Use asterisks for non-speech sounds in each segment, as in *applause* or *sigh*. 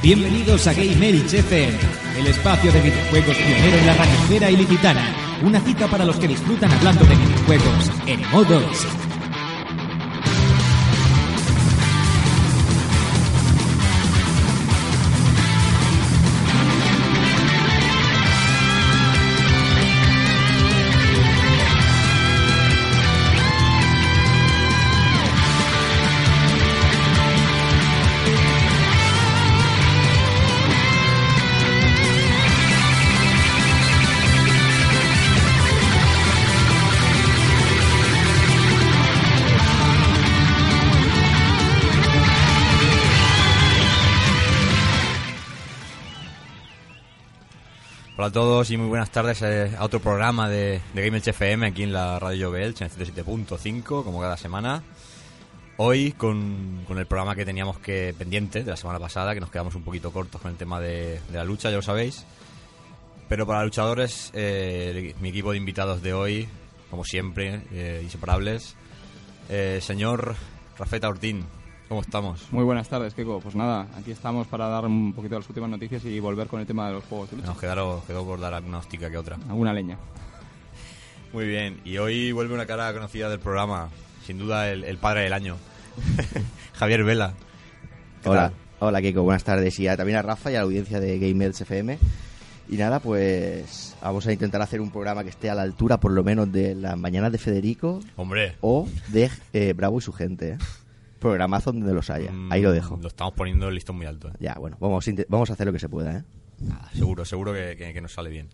Bienvenidos a Game Elch FM, el espacio de videojuegos pionero en la radiosfera ilicitana. Una cita para los que disfrutan hablando de videojuegos en modo a todos y muy buenas tardes eh, a otro programa de, de Game FM aquí en la Radio Belch en el 107.5 como cada semana. Hoy con, con el programa que teníamos que pendiente de la semana pasada, que nos quedamos un poquito cortos con el tema de, de la lucha, ya lo sabéis. Pero para luchadores, eh, mi equipo de invitados de hoy, como siempre, eh, inseparables, eh, señor Rafeta Ortín, ¿cómo estamos? Muy buenas tardes, Kiko. Pues nada, aquí estamos para dar un poquito de las últimas noticias y volver con el tema de los juegos de lucha. Nos quedaron, quedó por dar alguna hostica que otra. Alguna leña. Muy bien, y hoy vuelve una cara conocida del programa, sin duda el, el padre del año, *laughs* Javier Vela. ¿Qué Hola, tal? hola Kiko, buenas tardes. Y a- también a Rafa y a la audiencia de Game Elch FM. Y nada, pues vamos a intentar hacer un programa que esté a la altura, por lo menos, de las mañanas de Federico Hombre, o de eh, Bravo y su gente. ¿eh? Programazo donde los haya. mm, Ahí lo dejo. Lo estamos poniendo el listón muy alto. ¿eh? Ya, bueno, vamos vamos a hacer lo que se pueda, ¿eh? Nada, seguro, seguro que, que- que nos sale bien.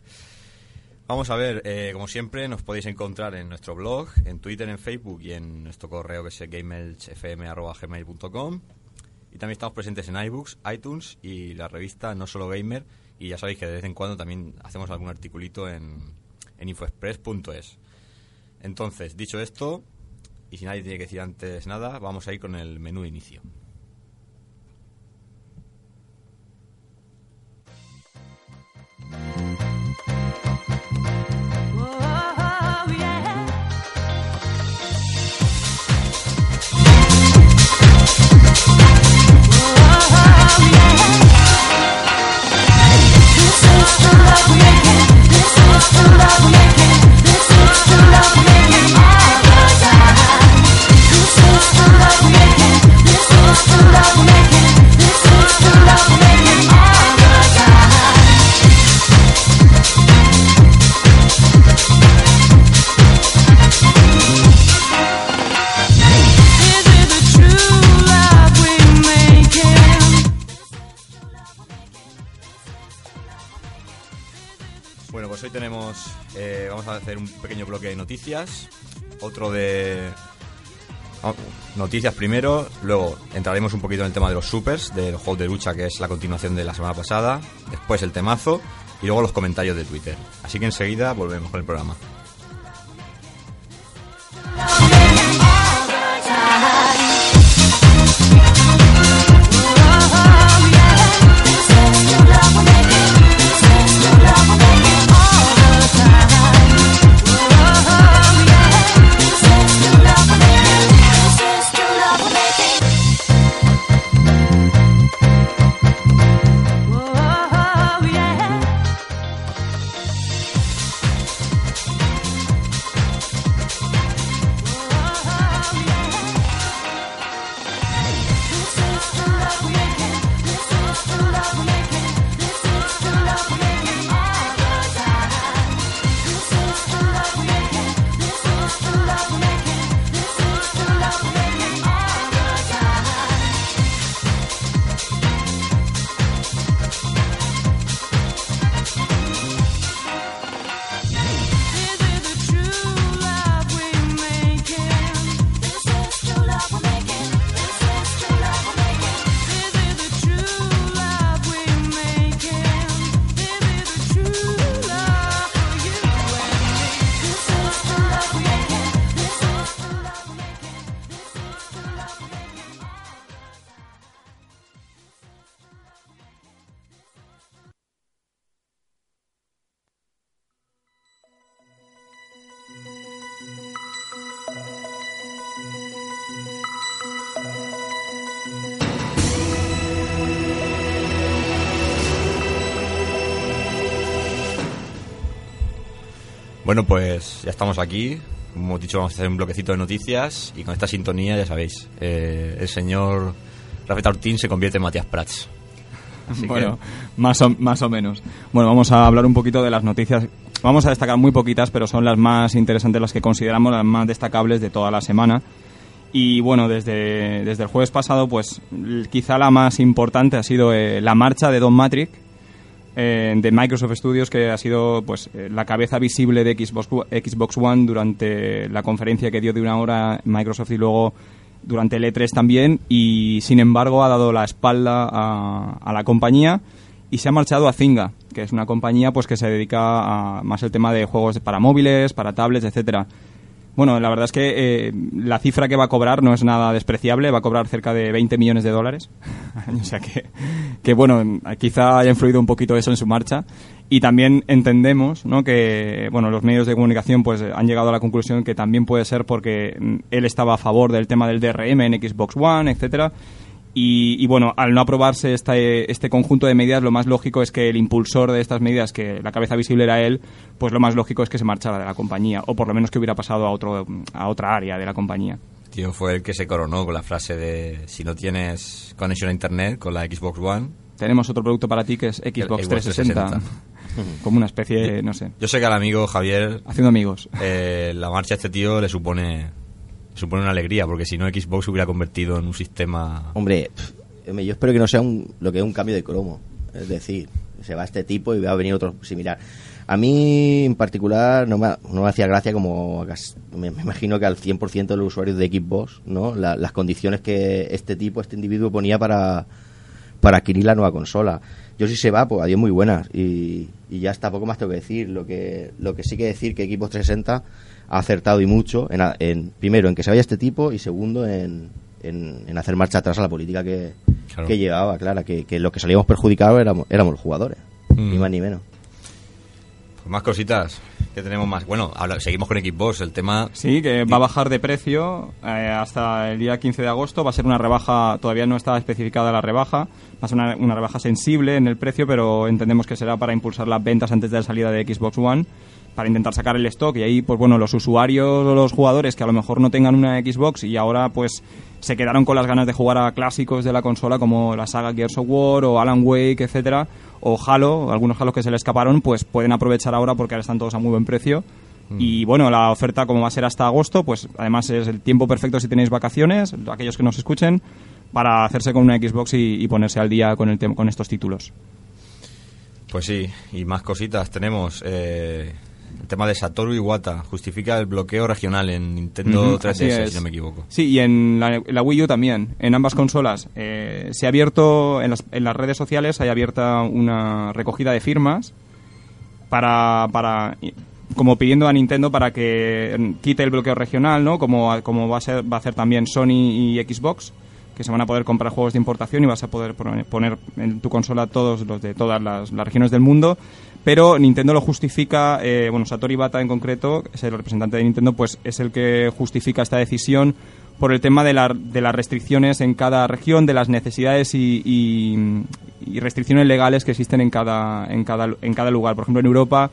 Vamos a ver, eh, como siempre, nos podéis encontrar en nuestro blog, en Twitter, en Facebook y en nuestro correo que es gamelchfm.gmail.com Y también estamos presentes en iBooks, iTunes y la revista No Solo Gamer. Y ya sabéis que de vez en cuando también hacemos algún articulito en, en infoexpress.es. Entonces, dicho esto, y si nadie tiene que decir antes nada, vamos a ir con el menú de inicio. Pues hoy tenemos, eh, vamos a hacer un pequeño bloque de noticias, otro de noticias primero, luego entraremos un poquito en el tema de los supers, de los juegos de lucha, que es la continuación de la semana pasada, después el temazo y luego los comentarios de Twitter. Así que enseguida volvemos con el programa. Bueno, pues ya estamos aquí. Como hemos dicho, vamos a hacer un bloquecito de noticias y con esta sintonía, ya sabéis, eh, el señor Rafael Ortín se convierte en Matías Prats. Así bueno, más, o, más o menos. Bueno, vamos a hablar un poquito de las noticias. Vamos a destacar muy poquitas, pero son las más interesantes, las que consideramos las más destacables de toda la semana. Y bueno, desde, desde el jueves pasado, pues quizá la más importante ha sido eh, la marcha de Don Matrix, eh, de Microsoft Studios, que ha sido pues eh, la cabeza visible de Xbox, Xbox One durante la conferencia que dio de una hora Microsoft y luego durante el E3 también. Y sin embargo ha dado la espalda a, la compañía y se ha marchado a Zynga, que es una compañía pues que se dedica a más el tema de juegos para móviles, para tablets, etcétera. Bueno, la verdad es que eh, la cifra que va a cobrar no es nada despreciable, va a cobrar cerca de 20 millones de dólares. *laughs* o sea que, que, bueno, quizá haya influido un poquito eso en su marcha. Y también entendemos ¿no? que bueno, los medios de comunicación pues, han llegado a la conclusión que también puede ser porque mm, él estaba a favor del tema del DRM en Xbox One, etcétera y, bueno, al no aprobarse este, este conjunto de medidas, lo más lógico es que el impulsor de estas medidas, que la cabeza visible era él, pues lo más lógico es que se marchara de la compañía, o por lo menos que hubiera pasado a, otro, a otra área de la compañía. Tío, fue el que se coronó con la frase de si no tienes conexión a Internet con la Xbox One... Tenemos otro producto para ti que es Xbox, 360. Como una especie, no sé. Yo sé que al amigo Javier... Haciendo amigos. Eh, la marcha a este tío le supone supone una alegría, porque si no Xbox se hubiera convertido en un sistema... Hombre, yo espero que no sea un, lo que es un cambio de cromo. Es decir, se va este tipo y va a venir otro similar. A mí en particular no me, no me hacía gracia como me, imagino que al 100% de los usuarios de Xbox, ¿no? las condiciones que este tipo, este individuo ponía para, para adquirir la nueva consola. Yo si se va, pues adiós muy buenas y, y ya está, poco más tengo que decir. Lo que, lo que sí que decir que Xbox 360 ha acertado y mucho en, primero en que se vaya este tipo y segundo en, en, hacer marcha atrás a la política que, que llevaba, claro, que, que, lo que salíamos perjudicados éramos, éramos los jugadores, ni mm. más ni menos. Pues más cositas que tenemos más. Bueno, ahora seguimos con Xbox, el tema... Sí, que va a bajar de precio eh, hasta el día 15 de agosto, va a ser una rebaja, todavía no está especificada la rebaja, va a ser una, una rebaja sensible en el precio, pero entendemos que será para impulsar las ventas antes de la salida de Xbox One para intentar sacar el stock y ahí pues bueno los usuarios o los jugadores que a lo mejor no tengan una Xbox y ahora pues se quedaron con las ganas de jugar a clásicos de la consola como la saga Gears of War o Alan Wake etcétera o Halo algunos Halo que se le escaparon pues pueden aprovechar ahora porque ahora están todos a muy buen precio mm. y bueno, la oferta como va a ser hasta agosto, pues además es el tiempo perfecto si tenéis vacaciones, aquellos que nos escuchen, para hacerse con una Xbox y, ponerse al día con, el con estos títulos. Pues sí, y más cositas tenemos. Eh, el tema de Satoru Iwata justifica el bloqueo regional en Nintendo 3DS, si no me equivoco. Sí, y en la, Wii U también, en ambas consolas. Eh, se ha abierto, en las, en las redes sociales hay abierta una recogida de firmas para, para como pidiendo a Nintendo para que quite el bloqueo regional, ¿no? Como, como va, a ser, va a hacer también Sony y Xbox que se van a poder comprar juegos de importación y vas a poder poner en tu consola todos los de todas las, regiones del mundo pero Nintendo lo justifica, eh, bueno, Satoru Bata en concreto, es el representante de Nintendo, pues es el que justifica esta decisión por el tema de, de las restricciones en cada región, de las necesidades y, restricciones legales que existen en cada, en, cada, en cada lugar. Por ejemplo, en Europa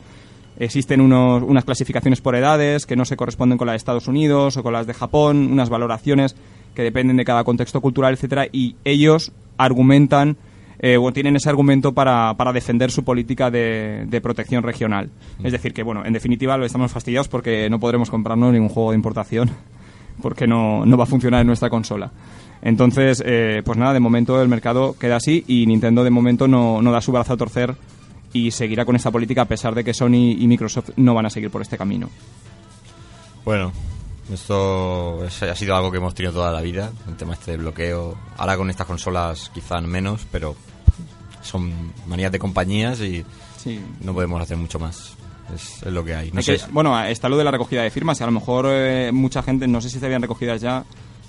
existen unos, unas clasificaciones por edades que no se corresponden con las de Estados Unidos o con las de Japón, unas valoraciones que dependen de cada contexto cultural, etcétera, y ellos argumentan eh, tienen ese argumento para, para defender su política de, de protección regional. Mm. Es decir, que, bueno, en definitiva lo estamos fastidiados porque no podremos comprarnos ningún juego de importación *laughs* porque no, no va a funcionar en nuestra consola. Entonces, eh, pues nada, de momento el mercado queda así y Nintendo de momento no, no da su brazo a torcer y seguirá con esta política a pesar de que Sony y Microsoft no van a seguir por este camino. Bueno, esto ha sido algo que hemos tenido toda la vida, el tema este de bloqueo. Ahora con estas consolas quizás menos, pero son manías de compañías y no podemos hacer mucho más. Es, lo que hay. bueno, está lo de la recogida de firmas y a lo mejor eh, mucha gente, no sé si se habían recogidas ya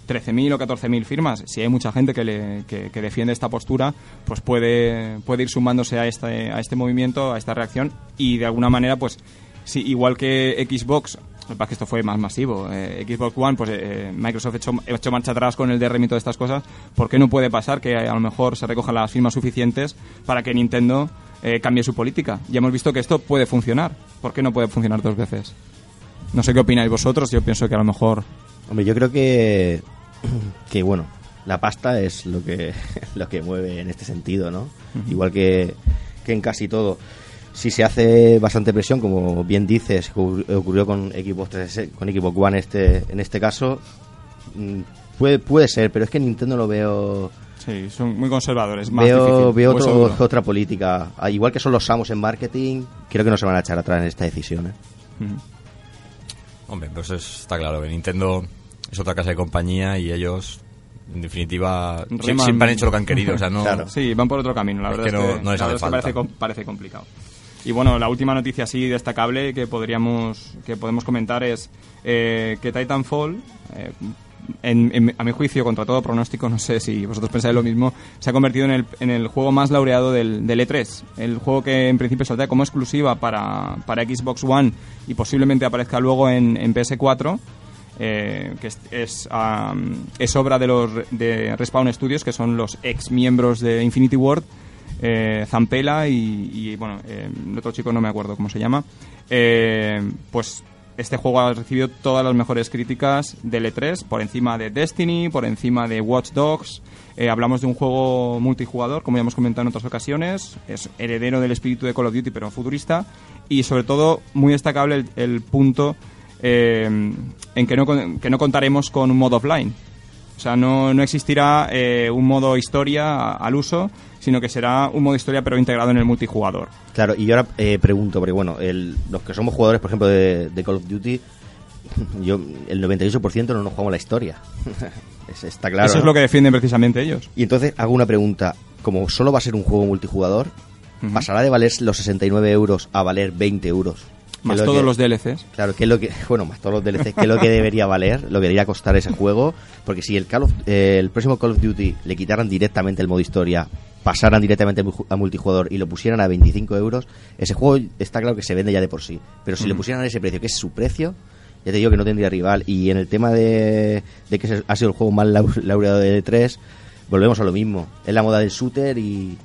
13.000 o 14.000 firmas. Si hay mucha gente que, le, que, defiende esta postura, pues puede, puede ir sumándose a este, a este movimiento, a esta reacción y de alguna manera, pues sí, igual que Xbox que que esto fue más masivo. Eh, Xbox One, pues eh, Microsoft ha hecho, hecho, marcha atrás con el DRM y todas estas cosas. ¿Por qué no puede pasar que a lo mejor se recojan las firmas suficientes para que Nintendo eh, cambie su política. Ya hemos visto que esto puede funcionar. ¿Por qué no puede funcionar dos veces? No sé qué opináis vosotros, yo pienso que a lo mejor... Hombre, yo creo que, *clears throat* que bueno, la pasta es lo que, *laughs* lo que mueve en este sentido, ¿no? Igual que, que en casi todo. Si se hace bastante presión, como bien dices, ocur- ocurrió con Xbox 360 con Xbox One este, en este caso, mm, puede, puede ser, pero es que en Nintendo lo veo... Sí, son muy conservadores. Más Veo, difícil, veo otro- otra política. Ah, Igual que son los Samos en marketing, creo que no se van a echar atrás en esta decisión. ¿eh? Ujú. Hombre, pues es- está claro que Nintendo es otra casa de compañía y ellos, en definitiva, Reman- siempre han hecho lo que han querido. O sea, no, *laughs* Claro. Sí, van por otro camino, la Es verdad que es no- que, no les la hace verdad es que falta. parece, com- parece complicado. Y bueno, la última noticia así destacable que podríamos que podemos comentar es eh, que Titanfall, eh, en- a mi juicio, contra todo pronóstico, *laughs* no sé si vosotros pensáis lo mismo, se ha convertido en el, en el juego más laureado del, del E3. El juego que en principio saldrá como exclusiva para, para Xbox One y posiblemente aparezca luego en, en PS4. eh, que es, es, am, es obra de los de Respawn Studios, que son los ex miembros de Infinity Ward, eh, Zampella y, y, bueno, eh, el otro chico no me acuerdo cómo se llama. Eh, pues este juego ha recibido todas las mejores críticas del E3, por encima de Destiny, por encima de Watch Dogs. Eh, hablamos de un juego multijugador, como ya hemos comentado en otras ocasiones. Es heredero del espíritu de Call of Duty, pero futurista. Y sobre todo, muy destacable el, punto eh, en que no, que no contaremos con un modo offline. O sea, no, no existirá eh, un modo historia al uso, sino que será un modo historia pero integrado en el multijugador. Claro, y yo ahora eh, pregunto, porque bueno, el- los que somos jugadores, por ejemplo, de, de Call of Duty, *laughs* yo el 98% no nos jugamos la historia. *laughs* Es- está claro. Eso es lo que defienden precisamente ellos. Y entonces hago una pregunta. Como solo va a ser un juego multijugador. ¿pasará de valer los 69 euros a valer 20 euros? Más lo todos que- los DLCs. Claro, que es lo que, bueno, más todos los DLCs, que es lo que debería valer, lo que debería costar ese juego, porque si el Call of- eh, el próximo Call of Duty le quitaran directamente el modo historia, pasaran directamente a mu- a multijugador y lo pusieran a 25 euros, ese juego está claro que se vende ya de por sí. Pero si le Ujú. pusieran a ese precio, que es su precio, ya te digo que no tendría rival. Y en el tema de, de que ha sido el juego más lau- laureado de E3, volvemos a lo mismo. Es la moda del shooter y,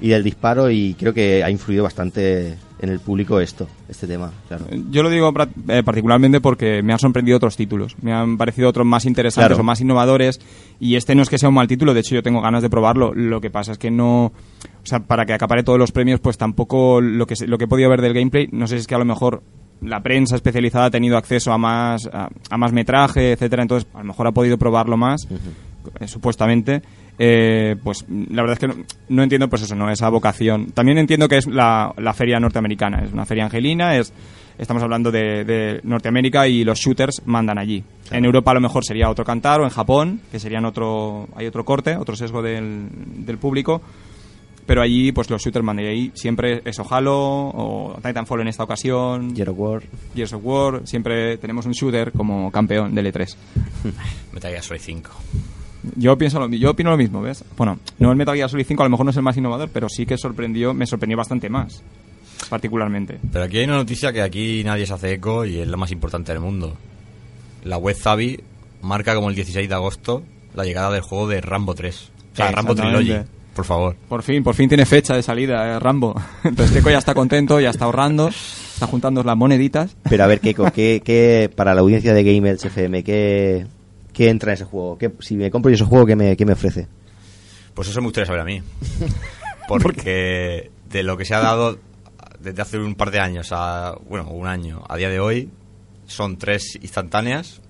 y del disparo y creo que ha influido bastante en el público esto, este tema, claro. Yo lo digo eh, particularmente porque me han sorprendido otros títulos. Me han parecido otros más interesantes Claro. o más innovadores. Y este no es que sea un mal título, de hecho yo tengo ganas de probarlo. Lo que pasa es que no. O sea, para que acapare todos los premios, pues tampoco lo que, lo que he podido ver del gameplay, no sé si es que a lo mejor la prensa especializada ha tenido acceso a más, a, a más metraje, etcétera Entonces, a lo mejor ha podido probarlo más, eh, supuestamente. Eh, pues la verdad es que no, no entiendo pues eso, no esa vocación. También entiendo que es la, la feria norteamericana, es una feria angelina, es estamos hablando de, de Norteamérica y los shooters mandan allí. En Europa a lo mejor sería otro cantar o en Japón, que serían otro hay otro corte, otro sesgo del, del público. Pero allí, pues los shooters mandan y ahí siempre es o Halo o Titanfall en esta ocasión, Gear of War. Gears of War, siempre tenemos un shooter como campeón del E3. *laughs* Metal Gear Solid 5. Yo pienso lo, yo opino lo mismo, ¿ves? Bueno, no el Metal Gear Solid 5 a lo mejor no es el más innovador, pero sí que sorprendió, me sorprendió bastante más, particularmente. Pero aquí hay una noticia que aquí nadie se hace eco y es la más importante del mundo. La web Zavi marca como el 16 de agosto la llegada del juego de Rambo 3. O sea, Rambo. Trilogy, por favor. Por fin, por fin tiene fecha de salida, eh, Rambo. *laughs* Entonces Keiko ya está contento, ya está ahorrando, está juntando las moneditas. Pero a ver, Keiko, ¿qué, qué, para la audiencia de Gamers FM, ¿qué, qué entra en ese juego? ¿Qué, si me compro yo ese juego, ¿qué me, qué me ofrece? Pues eso me gustaría saber a mí. *laughs* Porque de lo que se ha dado desde hace un par de años a, bueno, un año a día de hoy, son tres instantáneas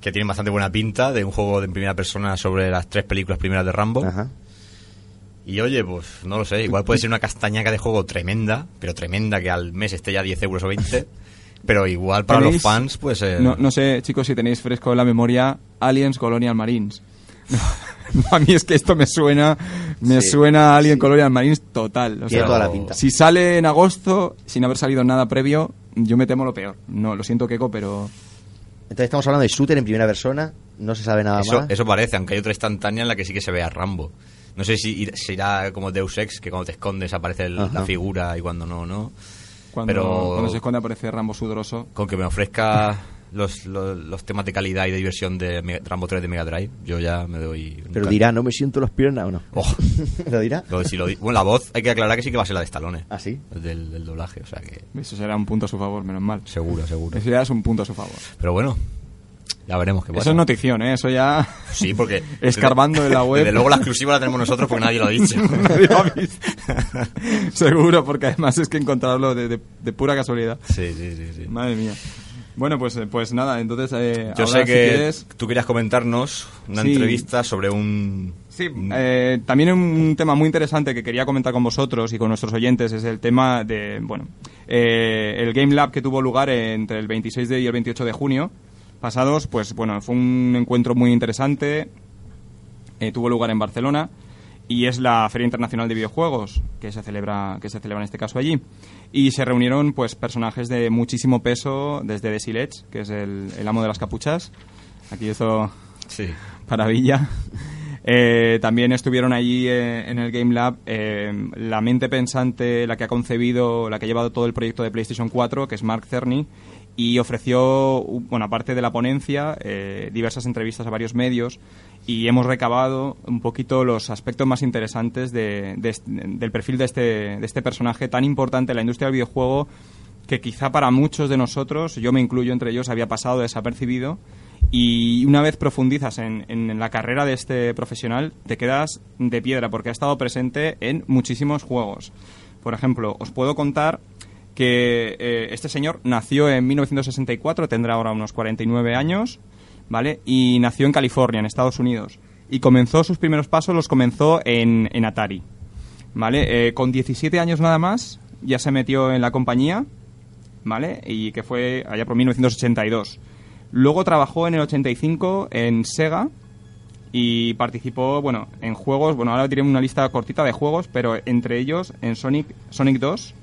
que tienen bastante buena pinta de un juego de primera persona sobre las tres películas primeras de Rambo. Ajá. Y oye, pues no lo sé, igual puede ser una castañaca de juego tremenda, pero tremenda que al mes esté ya 10 euros o 20. *laughs* Pero igual para los ¿Tenéis- fans, pues... eh, No, no sé, chicos, si tenéis fresco en la memoria Aliens Colonial Marines. *laughs* a mí es que esto me suena, me Sí, suena a Alien sí. Colonial Marines total. O Tiene sea, toda la pinta. Si sale en agosto, sin haber salido nada previo, yo me temo lo peor. No, lo siento, Keiko, pero... Entonces estamos hablando de shooter en primera persona, no se sabe nada Eso, más. eso parece, aunque hay otra instantánea en la que sí que se ve a Rambo. No sé si será como Deus Ex, que cuando te escondes aparece el- la figura y cuando no, no. Cuando, Pero- cuando se esconde aparece Rambo sudoroso. Con que me ofrezca los, los, los temas de calidad y de diversión de Mega- Rambo 3 de Mega Drive, yo ya me doy... Pero dirá, no me siento los piernas o no. Oh, *laughs* ¿Lo dirá? lo- si lo di- bueno, la voz hay que aclarar que sí que va a ser la de Stallone. ¿Ah, sí? Del, del doblaje, o sea que Eso será un punto a su favor, menos mal. seguro, seguro. Eso ya es un punto a su favor. Pero bueno, ya veremos qué pasa. Eso es notición, ¿eh? Eso ya... Sí, porque... *laughs* Escarbando en la web. Desde luego la exclusiva la tenemos nosotros porque nadie lo ha *laughs* dicho. Nadie lo ha visto. *laughs* Seguro, porque además es que encontrarlo de, de- de pura casualidad. sí, sí, sí. sí. Madre mía. Bueno, pues, eh, pues nada, entonces... eh, Yo ahora, sé si que quieres- tú querías comentarnos una Sí. entrevista sobre un... Sí, eh, también un tema muy interesante que quería comentar con vosotros y con nuestros oyentes es el tema de, bueno, eh, el Game Lab que tuvo lugar entre el 26 de y el 28 de junio pasados, pues bueno, fue un encuentro muy interesante, eh, tuvo lugar en Barcelona y es la Feria Internacional de Videojuegos que se celebra que se celebra en este caso allí y se reunieron pues personajes de muchísimo peso desde Desilets, que es el, el amo de las capuchas. Aquí esto Sí. Maravilla. *laughs* Eh, también estuvieron allí eh, en el Game Lab eh, la mente pensante, la que ha concebido, la que ha llevado todo el proyecto de PlayStation 4, que es Mark Cerny, y ofreció, bueno, aparte de la ponencia, eh, diversas entrevistas a varios medios y hemos recabado un poquito los aspectos más interesantes del perfil de este, de este personaje tan importante en la industria del videojuego que quizá para muchos de nosotros, yo me incluyo entre ellos, había pasado desapercibido y una vez profundizas en la carrera de este profesional, te quedas de piedra porque ha estado presente en muchísimos juegos. Por ejemplo, os puedo contar que eh, este señor nació en 1964, tendrá ahora unos 49 años, ¿vale? Y nació en California, en Estados Unidos. Y comenzó sus primeros pasos, los comenzó en, en Atari, ¿vale? Eh, con 17 años nada más, ya se metió en la compañía, ¿vale? Y que fue allá por 1982. Luego trabajó en el 85 en Sega y participó, bueno, en juegos, bueno, ahora diré una lista cortita de juegos, pero entre ellos en Sonic, Sonic 2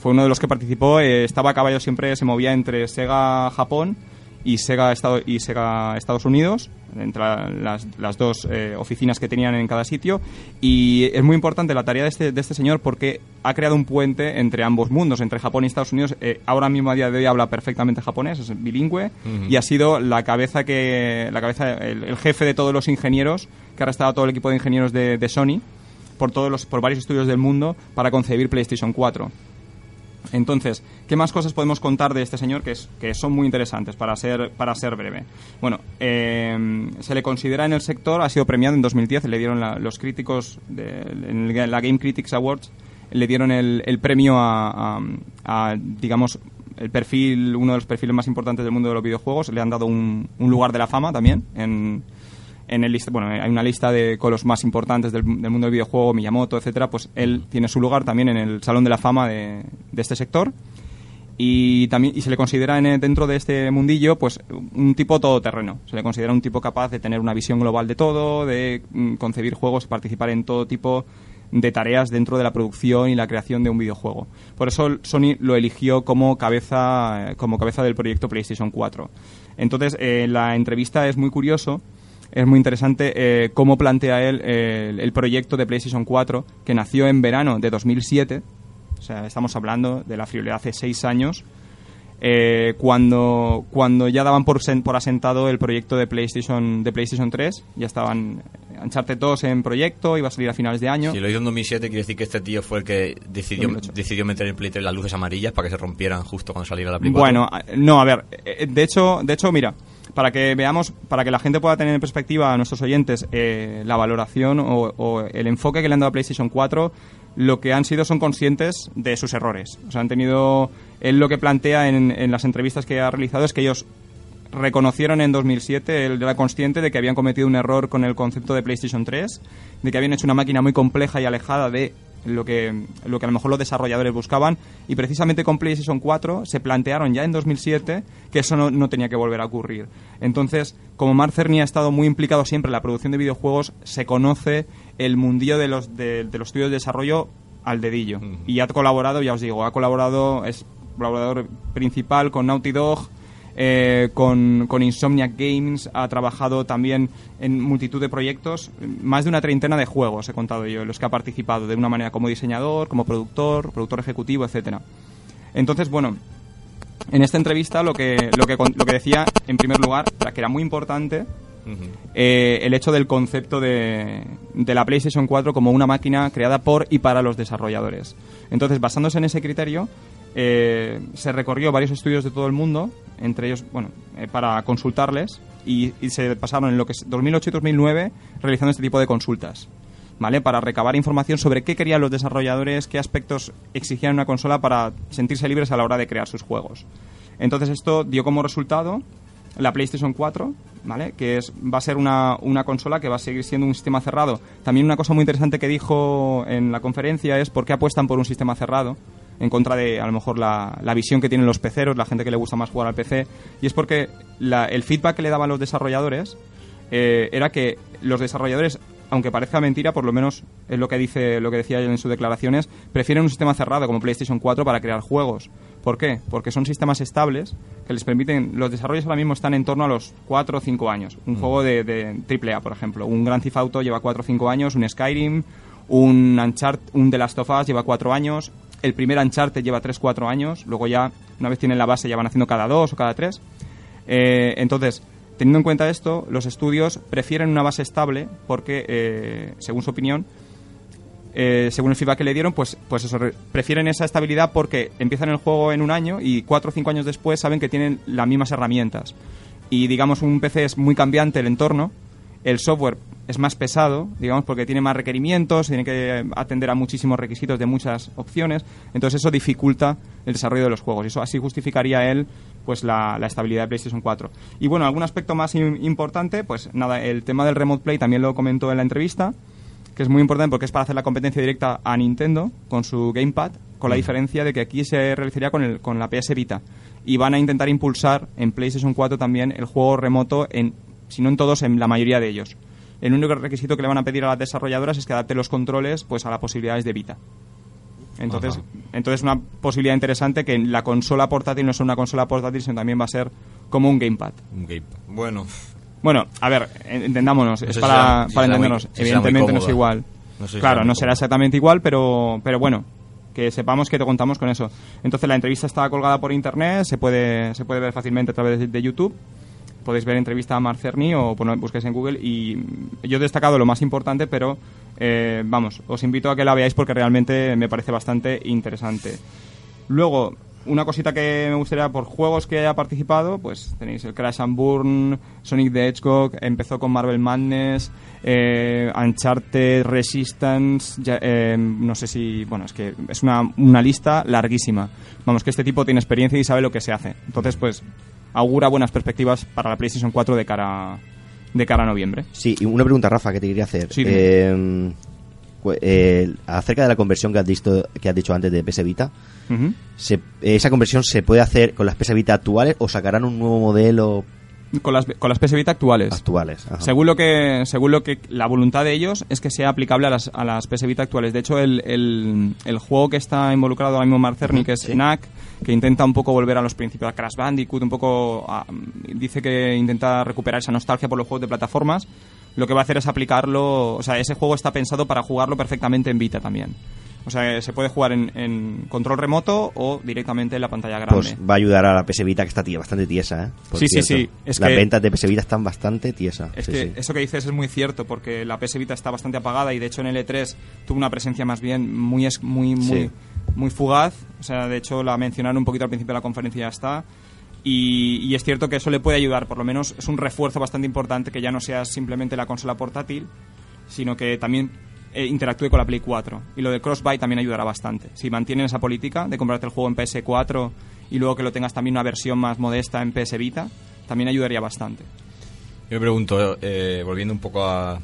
fue uno de los que participó, eh, estaba a caballo siempre, se movía entre Sega Japón y Sega, Estado, y Sega Estados Unidos, entre la- las, las dos eh, oficinas que tenían en cada sitio. Y es muy importante la tarea de este, de este señor porque ha creado un puente entre ambos mundos, entre Japón y Estados Unidos. Eh, ahora mismo a día de hoy habla perfectamente japonés, es bilingüe y ha sido la cabeza que la cabeza el, el jefe de todos los ingenieros que ha arrestado a todo el equipo de ingenieros de, de Sony por todos los por varios estudios del mundo para concebir PlayStation 4. Entonces, ¿qué más cosas podemos contar de este señor que, es, que son muy interesantes para ser, para ser breve? Bueno, eh, se le considera en el sector, ha sido premiado en 2010, le dieron la- los críticos, de, en el- la Game Critics Awards, le dieron el, premio a, a- a, digamos, el perfil, uno de los perfiles más importantes del mundo de los videojuegos, le han dado un, un lugar de la fama también en, en el lista, bueno, hay una lista de con los más importantes del, del mundo del videojuego, Miyamoto, etcétera, pues él tiene su lugar también en el Salón de la Fama de, de este sector. Y también y se le considera en, dentro de este mundillo pues un tipo todoterreno. Se le considera un tipo capaz de tener una visión global de todo, de mm, concebir juegos, participar en todo tipo de tareas dentro de la producción y la creación de un videojuego. Por eso Sony lo eligió como cabeza, como cabeza del proyecto PlayStation 4. Entonces, eh, la entrevista es muy curioso es muy interesante eh, cómo plantea él eh, el, proyecto de PlayStation 4 que nació en verano de 2007. O sea, estamos hablando de la friolera hace seis años. eh, cuando, cuando ya daban por, por asentado el proyecto de PlayStation, de PlayStation 3, ya estaban Uncharted 2 en proyecto, iba a salir a finales de año. Si lo hizo en 2007, quiere decir que este tío fue el que decidió, 2008. decidió meter en Play 3 las luces amarillas para que se rompieran justo cuando saliera la Play 4. Bueno, no, a ver, eh, de hecho, de hecho, mira, para que veamos, para que la gente pueda tener en perspectiva a nuestros oyentes eh, la valoración o, el enfoque que le han dado a PlayStation 4, lo que han sido son conscientes de sus errores. O sea, han tenido, él lo que plantea en, en las entrevistas que ha realizado es que ellos reconocieron en 2007, él era consciente de que habían cometido un error con el concepto de PlayStation 3, de que habían hecho una máquina muy compleja y alejada de lo que, lo que a lo mejor los desarrolladores buscaban y precisamente con PlayStation 4 se plantearon ya en 2007 que eso no, no tenía que volver a ocurrir. Entonces, como Mark Cerny ha estado muy implicado siempre en la producción de videojuegos, se conoce el mundillo de los, de, de los estudios de desarrollo al dedillo. Y ha colaborado, ya os digo, ha colaborado, es colaborador principal con Naughty Dog, eh, con, con Insomniac Games, ha trabajado también en multitud de proyectos, más de una treintena de juegos he contado yo, en los que ha participado de una manera como diseñador, como productor, productor ejecutivo, etcétera. Entonces, bueno, en esta entrevista lo que, lo que, lo que decía, en primer lugar, era que era muy importante eh, el hecho del concepto de, de la PlayStation 4 como una máquina creada por y para los desarrolladores. Entonces, basándose en ese criterio, eh, se recorrió varios estudios de todo el mundo, entre ellos, bueno, eh, para consultarles, y, y se pasaron en lo que es 2008 y 2009 realizando este tipo de consultas. ¿Vale? Para recabar información sobre qué querían los desarrolladores, qué aspectos exigían una consola para sentirse libres a la hora de crear sus juegos. Entonces esto dio como resultado la PlayStation 4, ¿vale? Que es, va a ser una, una consola que va a seguir siendo un sistema cerrado. También una cosa muy interesante que dijo en la conferencia es por qué apuestan por un sistema cerrado en contra de a lo mejor la, la visión que tienen los peceros, la gente que le gusta más jugar al PC. Y es porque la- el feedback que le daban los desarrolladores eh, era que los desarrolladores, aunque parezca mentira, por lo menos es lo que dice, lo que decía él en sus declaraciones, prefieren un sistema cerrado como PlayStation 4 para crear juegos. ¿Por qué? Porque son sistemas estables que les permiten. Los desarrollos ahora mismo están en torno a los 4 o 5 años. Un juego de, de AAA, por ejemplo. Un Grand Theft Auto lleva 4 o 5 años, un Skyrim, un Uncharted, un The Last of Us lleva 4 años, el primer Uncharted lleva 3-4 años, luego ya, una vez tienen la base, ya van haciendo cada 2 o cada 3. Eh, entonces, teniendo en cuenta esto, los estudios prefieren una base estable porque, eh, según su opinión, eh, según el feedback que le dieron, pues, pues eso, re- prefieren esa estabilidad porque empiezan el juego en un año y cuatro o cinco años después saben que tienen las mismas herramientas. Y digamos, un PC es muy cambiante el entorno, el software es más pesado, digamos, porque tiene más requerimientos, tiene que atender a muchísimos requisitos de muchas opciones, entonces eso dificulta el desarrollo de los juegos. Y eso así justificaría él pues la, la estabilidad de PlayStation 4. Y bueno, algún aspecto más im- importante, pues nada, el tema del Remote Play también lo comentó en la entrevista que es muy importante porque es para hacer la competencia directa a Nintendo con su Gamepad, con la diferencia de que aquí se realizaría con, el, con la PS Vita. Y van a intentar impulsar en PlayStation 4 también el juego remoto, en, si no en todos, en la mayoría de ellos. El único requisito que le van a pedir a las desarrolladoras es que adapte los controles pues a las posibilidades de Vita. Entonces, Ajá. entonces una posibilidad interesante que la consola portátil no es una consola portátil, sino también va a ser como un Gamepad. Un gamepad. Bueno, Bueno, a ver, en- entendámonos, No es para, será- para será entendernos. muy Evidentemente no es igual. No sé si claro, no será exactamente igual, pero, pero bueno, que sepamos que te contamos con eso. Entonces la entrevista está colgada por internet, se puede, se puede ver fácilmente a través de, de YouTube. Podéis ver entrevista a Marc Cerny o poner- busquéis en Google y yo he destacado lo más importante, pero eh, vamos, os invito a que la veáis porque realmente me parece bastante interesante. Luego, una cosita que me gustaría por juegos que haya participado, pues tenéis el Crash and Burn, Sonic the Hedgehog, empezó con Marvel Madness, eh, Uncharted, Resistance, ya- eh, no sé si, bueno, es que es una, una lista larguísima. Vamos, que este tipo tiene experiencia y sabe lo que se hace. Entonces, pues, augura buenas perspectivas para la PlayStation 4 de cara, de cara a noviembre. Sí, y una pregunta, Rafa, que te quería hacer. Sí. Eh, eh, acerca de la conversión que has, dicho, que has dicho antes de PS Vita, se- ¿esa conversión se puede hacer con las PS Vita actuales o sacarán un nuevo modelo Con las, con las PS Vita actuales. actuales? Ajá. Según lo que según lo que la voluntad de ellos es que sea aplicable a las, a las PS Vita actuales. De hecho, el, el, el juego que está involucrado ahora mismo Mark Cerny, que es sí. Knack, que intenta un poco volver a los principios de Crash Bandicoot, un poco a- dice que intenta recuperar esa nostalgia por los juegos de plataformas. Lo que va a hacer es aplicarlo, o sea, ese juego está pensado para jugarlo perfectamente en Vita también. O sea, se puede jugar en, en control remoto o directamente en la pantalla grande. Pues va a ayudar a la PS Vita que está tía- bastante tiesa, ¿eh? Por Sí, sí, cierto. sí, es Las que- ventas de PS Vita están bastante tiesas. Es sí, que sí. eso que dices es muy cierto, porque la PS Vita está bastante apagada y de hecho en L3 tuvo una presencia más bien muy muy muy, Sí. muy fugaz. O sea, de hecho la mencionaron un poquito al principio de la conferencia y ya está. Y, y es cierto que eso le puede ayudar, por lo menos es un refuerzo bastante importante que ya no sea simplemente la consola portátil, sino que también eh, interactúe con la Play 4. Y lo de Crossbuy también ayudará bastante. Si mantienen esa política de comprarte el juego en PS4 y luego que lo tengas también una versión más modesta en PS Vita, también ayudaría bastante. Yo me pregunto, eh, volviendo un poco a,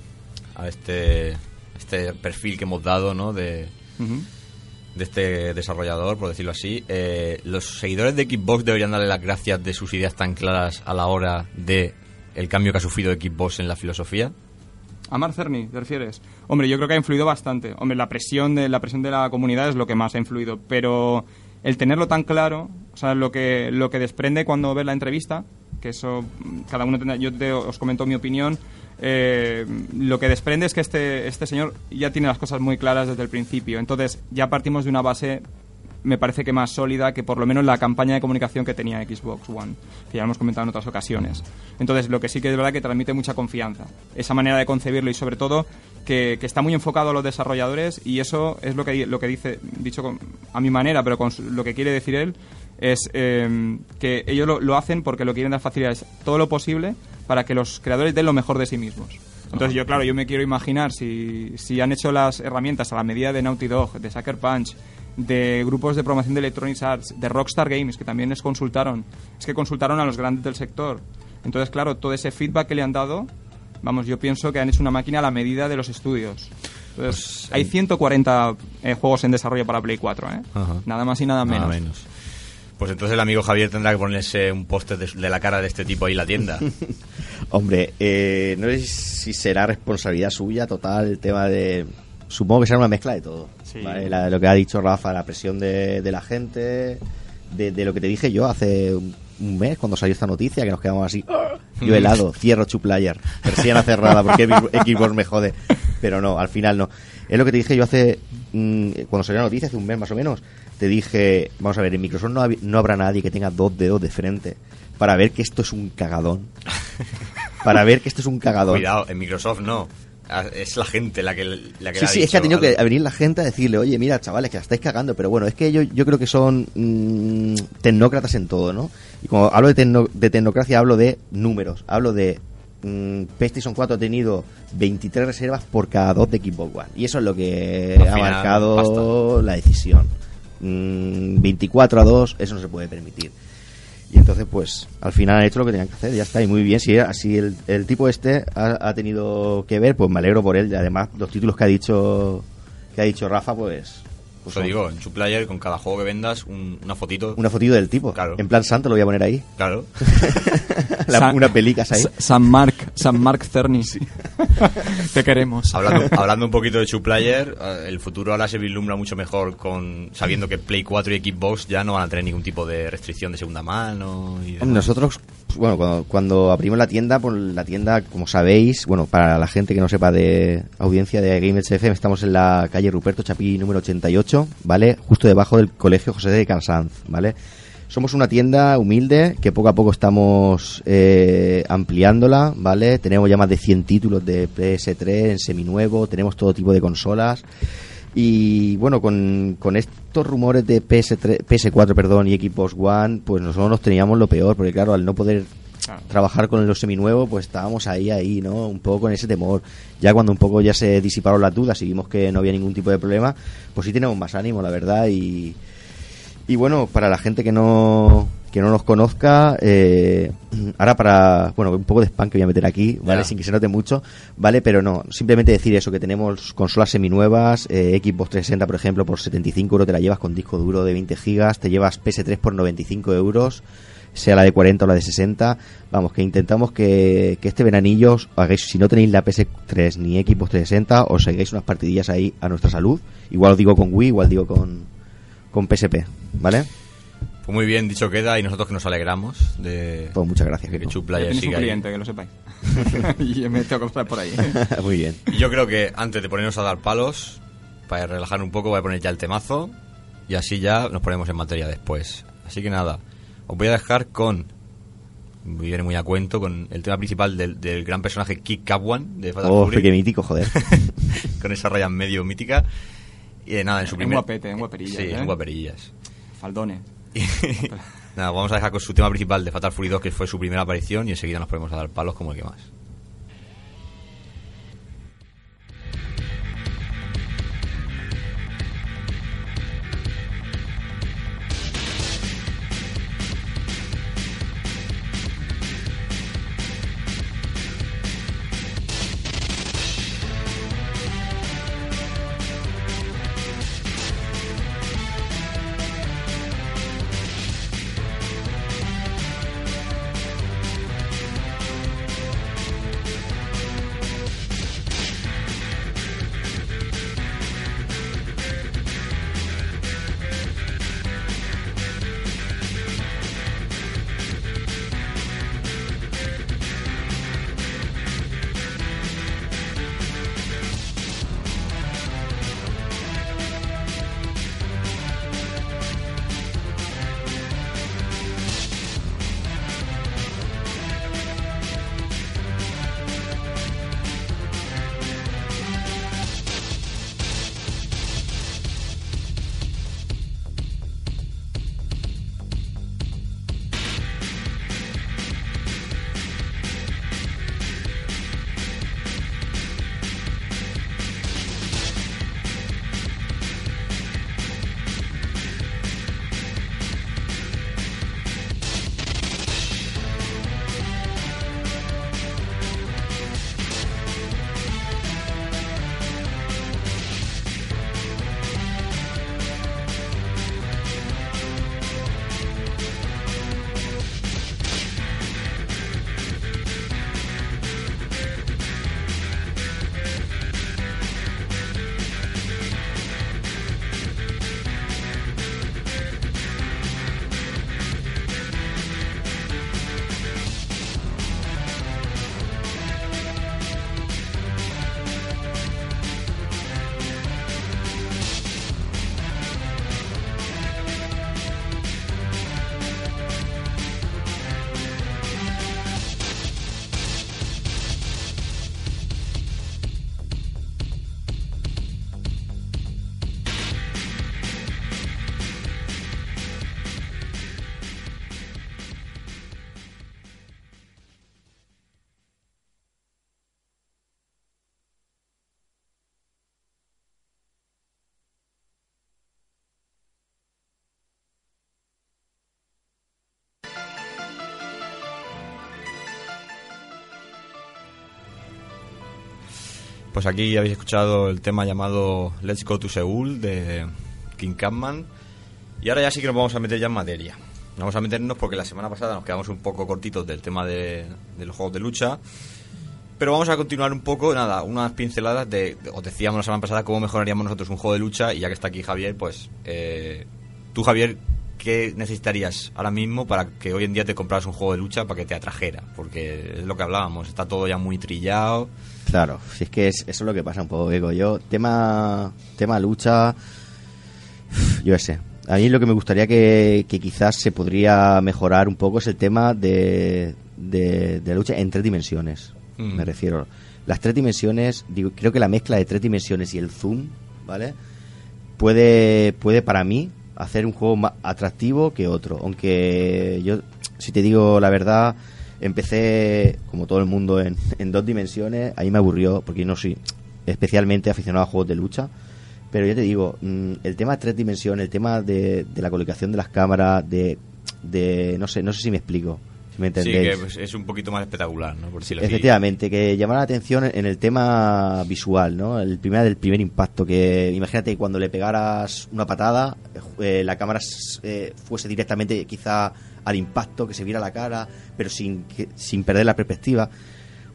a este, este perfil que hemos dado, ¿no? De, de este desarrollador, por decirlo así, eh, ¿los seguidores de Xbox deberían darle las gracias de sus ideas tan claras a la hora de el cambio que ha sufrido Xbox en la filosofía? ¿A Mark Cerny te refieres? Hombre, yo creo que ha influido bastante. Hombre, la presión de la presión de la comunidad es lo que más ha influido, pero el tenerlo tan claro, o sea, lo que lo que desprende cuando ves la entrevista, que eso cada uno tendrá, yo os comento mi opinión, eh, lo que desprende es que este este señor ya tiene las cosas muy claras desde el principio. Entonces, ya partimos de una base me parece que más sólida que por lo menos la campaña de comunicación que tenía Xbox One, que ya hemos comentado en otras ocasiones. Entonces, lo que sí que es verdad que transmite mucha confianza. Esa manera de concebirlo y sobre todo que, que está muy enfocado a los desarrolladores y eso es lo que, lo que dice, dicho a mi manera, pero con lo que quiere decir él, es eh, que ellos lo, lo hacen porque lo quieren dar facilidades todo lo posible para que los creadores den lo mejor de sí mismos. Entonces yo, claro, yo me quiero imaginar si, si han hecho las herramientas a la medida de Naughty Dog, de Sucker Punch, de grupos de promoción de Electronic Arts, de Rockstar Games, que también les consultaron. Es que consultaron a los grandes del sector. Entonces, claro, todo ese feedback que le han dado, vamos, yo pienso que han hecho una máquina a la medida de los estudios. Entonces, hay 140 eh, juegos en desarrollo para Play 4, ¿eh? Ajá. Nada más y nada menos. Nada menos. Pues entonces el amigo Javier tendrá que ponerse un póster de, de la cara de este tipo ahí en la tienda. *laughs* Hombre, eh, no sé si será responsabilidad suya total el tema de... Supongo que será una mezcla de todo. Sí. ¿vale? La- lo que ha dicho Rafa, la presión de, de la gente, de, de lo que te dije yo hace un, un mes cuando salió esta noticia, que nos quedamos así, *laughs* yo helado, cierro Chuplayer, persiana cerrada, porque Xbox *laughs* me jode. Pero no, al final no. Es lo que te dije yo hace, mm, cuando salió la noticia, hace un mes más o menos, te dije, vamos a ver, en Microsoft no, hab- no habrá nadie que tenga dos dedos de frente para ver que esto es un cagadón. *laughs* para ver que esto es un cagadón. Cuidado, en Microsoft no. Es la gente la que, la que Sí, ha sí, es que ha tenido que venir la gente a decirle, oye, mira, chavales, que la estáis cagando, pero bueno, es que yo, yo creo que son mm, tecnócratas en todo, ¿no? Y cuando hablo de, tecno- de tecnocracia, hablo de números, hablo de mm, PlayStation 4 ha tenido 23 reservas por cada dos de Xbox One, y eso es lo que Al ha final, marcado la decisión. Mm, 24 a 2, eso no se puede permitir. Y entonces, pues, al final han hecho lo que tenían que hacer, ya está, y muy bien. Si, si el, el tipo este ha, ha tenido que ver, pues me alegro por él. Y además, los títulos que ha dicho que ha dicho Rafa, pues. Pues son digo, en su player con cada juego que vendas un- una fotito. Una fotito del tipo. Claro. En plan santo lo voy a poner ahí. Claro. *laughs* La- San- una pelicas ahí. Sa- San Mark, San Mark Cerny. *laughs* Te queremos. hablando, *laughs* hablando un poquito de su player, eh, el futuro ahora se vislumbra mucho mejor con sabiendo que Play 4 y Xbox ya no van a tener ningún tipo de restricción de segunda mano. Y. Nosotros, pues, bueno, cuando, cuando abrimos la tienda, pues la tienda, como sabéis, bueno, para la gente que no sepa de audiencia de Gamers FM, estamos en la calle Ruperto Chapí número 88, ¿vale? Justo debajo del Colegio José de Cansanz, ¿vale? Somos una tienda humilde que poco a poco estamos eh, ampliándola, ¿vale? Tenemos ya más de 100 títulos de PS3 en seminuevo, tenemos todo tipo de consolas. Y bueno, con, con estos rumores de PS3, PS4 perdón, y Xbox One, pues nosotros nos teníamos lo peor, porque claro, al no poder Claro. trabajar con los seminuevos, pues estábamos ahí, ahí, ¿no? Un poco con ese temor. Ya cuando un poco ya se disiparon las dudas y vimos que no había ningún tipo de problema, pues sí tenemos más ánimo, la verdad. Y, y bueno, para la gente que no que no nos conozca, eh, ahora para, bueno, un poco de spam que voy a meter aquí, ¿vale? Sin que se note mucho, ¿vale? Pero no, simplemente decir eso, que tenemos consolas seminuevas, eh, Xbox 360, por ejemplo, por 75 euros te la llevas con disco duro de 20 gigas, te llevas PS3 por 95 euros, sea la de 40 o la de 60, vamos, que intentamos que, que este veranillo os hagáis, si no tenéis la PS3 ni Xbox 360, os hagáis unas partidillas ahí a nuestra salud, igual os digo con Wii, igual digo con, con PSP, ¿vale? Pues muy bien dicho queda y nosotros que nos alegramos de Pues muchas gracias, que Kiko. Chu Ya Player tenéis un siga ahí. cliente, que lo sepáis. *laughs* y me tengo que pasar por ahí. *laughs* Muy bien. Y yo creo que antes de ponernos a dar palos, para relajar un poco, voy a poner ya el temazo y así ya nos ponemos en materia después. Así que nada, os voy a dejar con. Viene muy a cuento con el tema principal del, del gran personaje Kik Kapwan de Fatal Oh, Fury, qué mítico, joder. *laughs* con esa raya medio mítica. Y eh, nada, en su En primer. guapete, en guaperillas, Sí, ¿eh? en guaperillas. Faldones. *laughs* Nada, vamos a dejar con su tema principal de Fatal Fury 2, que fue su primera aparición, y enseguida nos ponemos a dar palos como el que más. Pues aquí habéis escuchado el tema llamado Let's Go to Seoul de King Catman. Y ahora ya sí que nos vamos a meter ya en materia. Vamos a meternos porque la semana pasada nos quedamos un poco cortitos del tema de, de los juegos de lucha. Pero vamos a continuar un poco, nada, unas pinceladas de, de- os decíamos la semana pasada cómo mejoraríamos nosotros un juego de lucha y ya que está aquí Javier, pues eh, tú Javier, ¿qué necesitarías ahora mismo para que hoy en día te compraras un juego de lucha para que te atrajera? Porque es lo que hablábamos, está todo ya muy trillado. Claro, si es que es- eso es lo que pasa un poco, digo yo. Tema, tema lucha, yo sé. A mí lo que me gustaría que, que quizás se podría mejorar un poco es el tema de, de, de lucha en tres dimensiones. Mm. Me refiero. Las tres dimensiones, digo, creo que la mezcla de tres dimensiones y el zoom, ¿vale? Puede, puede para mí hacer un juego más atractivo que otro. Aunque yo, si te digo la verdad, empecé, como todo el mundo, en, en dos dimensiones. Ahí me aburrió, porque no soy especialmente aficionado a juegos de lucha. Pero yo te digo, mm, el tema de tres dimensiones, el tema de, de la colocación de las cámaras, de, de no sé, no sé si me explico, si me Sí, entendéis. que pues, es un poquito más espectacular, ¿no? Por así. Efectivamente, que llamara la atención en el tema visual, ¿no? El primer del primer impacto, que imagínate que cuando le pegaras una patada, eh, la cámara eh, fuese directamente quizá al impacto, que se viera la cara, pero sin, que- sin perder la perspectiva.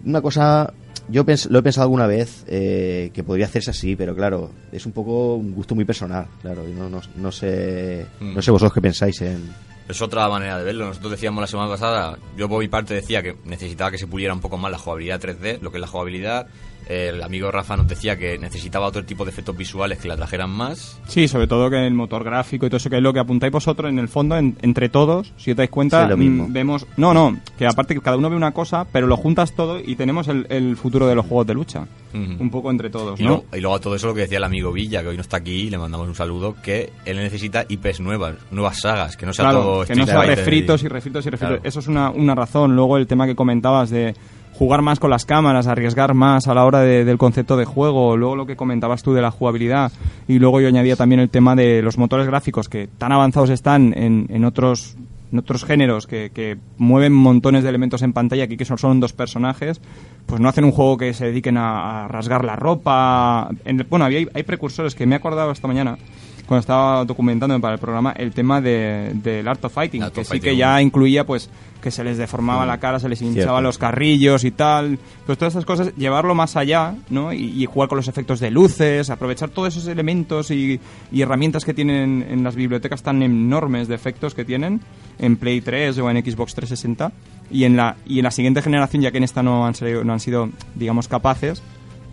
Una cosa, yo pens- lo he pensado alguna vez eh, que podría hacerse así, pero claro, es un poco un gusto muy personal, claro. y No, no, no sé, Mm. no sé vosotros qué pensáis en, Es otra manera de verlo. Nosotros decíamos la semana pasada, yo por mi parte decía que necesitaba que se puliera un poco más la jugabilidad 3D, lo que es la jugabilidad. El amigo Rafa nos decía que necesitaba otro tipo de efectos visuales que la trajeran más. Sí, sobre todo que el motor gráfico y todo eso que es lo que apuntáis vosotros en el fondo, en- entre todos, si os dais cuenta, Sí, lo mismo. mm, vemos... No, no, que aparte que cada uno ve una cosa, pero lo juntas todo y tenemos el, el futuro de los juegos de lucha. Ujú. Un poco entre todos, Y, ¿no? luego, y luego a todo eso lo que decía el amigo Villa, que hoy no está aquí, le mandamos un saludo, que él necesita IPs nuevas, nuevas sagas, que no sea Claro, todo que no sea refritos y refritos y refritos. Claro. Eso es una, una razón. Luego el tema que comentabas de jugar más con las cámaras, arriesgar más a la hora de- del concepto de juego, luego lo que comentabas tú de la jugabilidad y luego yo añadía también el tema de los motores gráficos que tan avanzados están en, en otros en otros géneros que, que mueven montones de elementos en pantalla aquí que son, son dos personajes pues no hacen un juego que se dediquen a, a rasgar la ropa En- bueno había, hay precursores que me he acordado esta mañana cuando estaba documentándome para el programa el tema de, del Art of Fighting, Art que of sí Fighting que ya incluía pues que se les deformaba la cara, se les hinchaban los carrillos y tal. Pues todas esas cosas, llevarlo más allá, ¿no? Y, y jugar con los efectos de luces, aprovechar todos esos elementos y, y herramientas que tienen en las bibliotecas tan enormes de efectos que tienen en Play 3 o en Xbox 360 y en la y en la siguiente generación, ya que en esta no han sido, no han sido digamos capaces,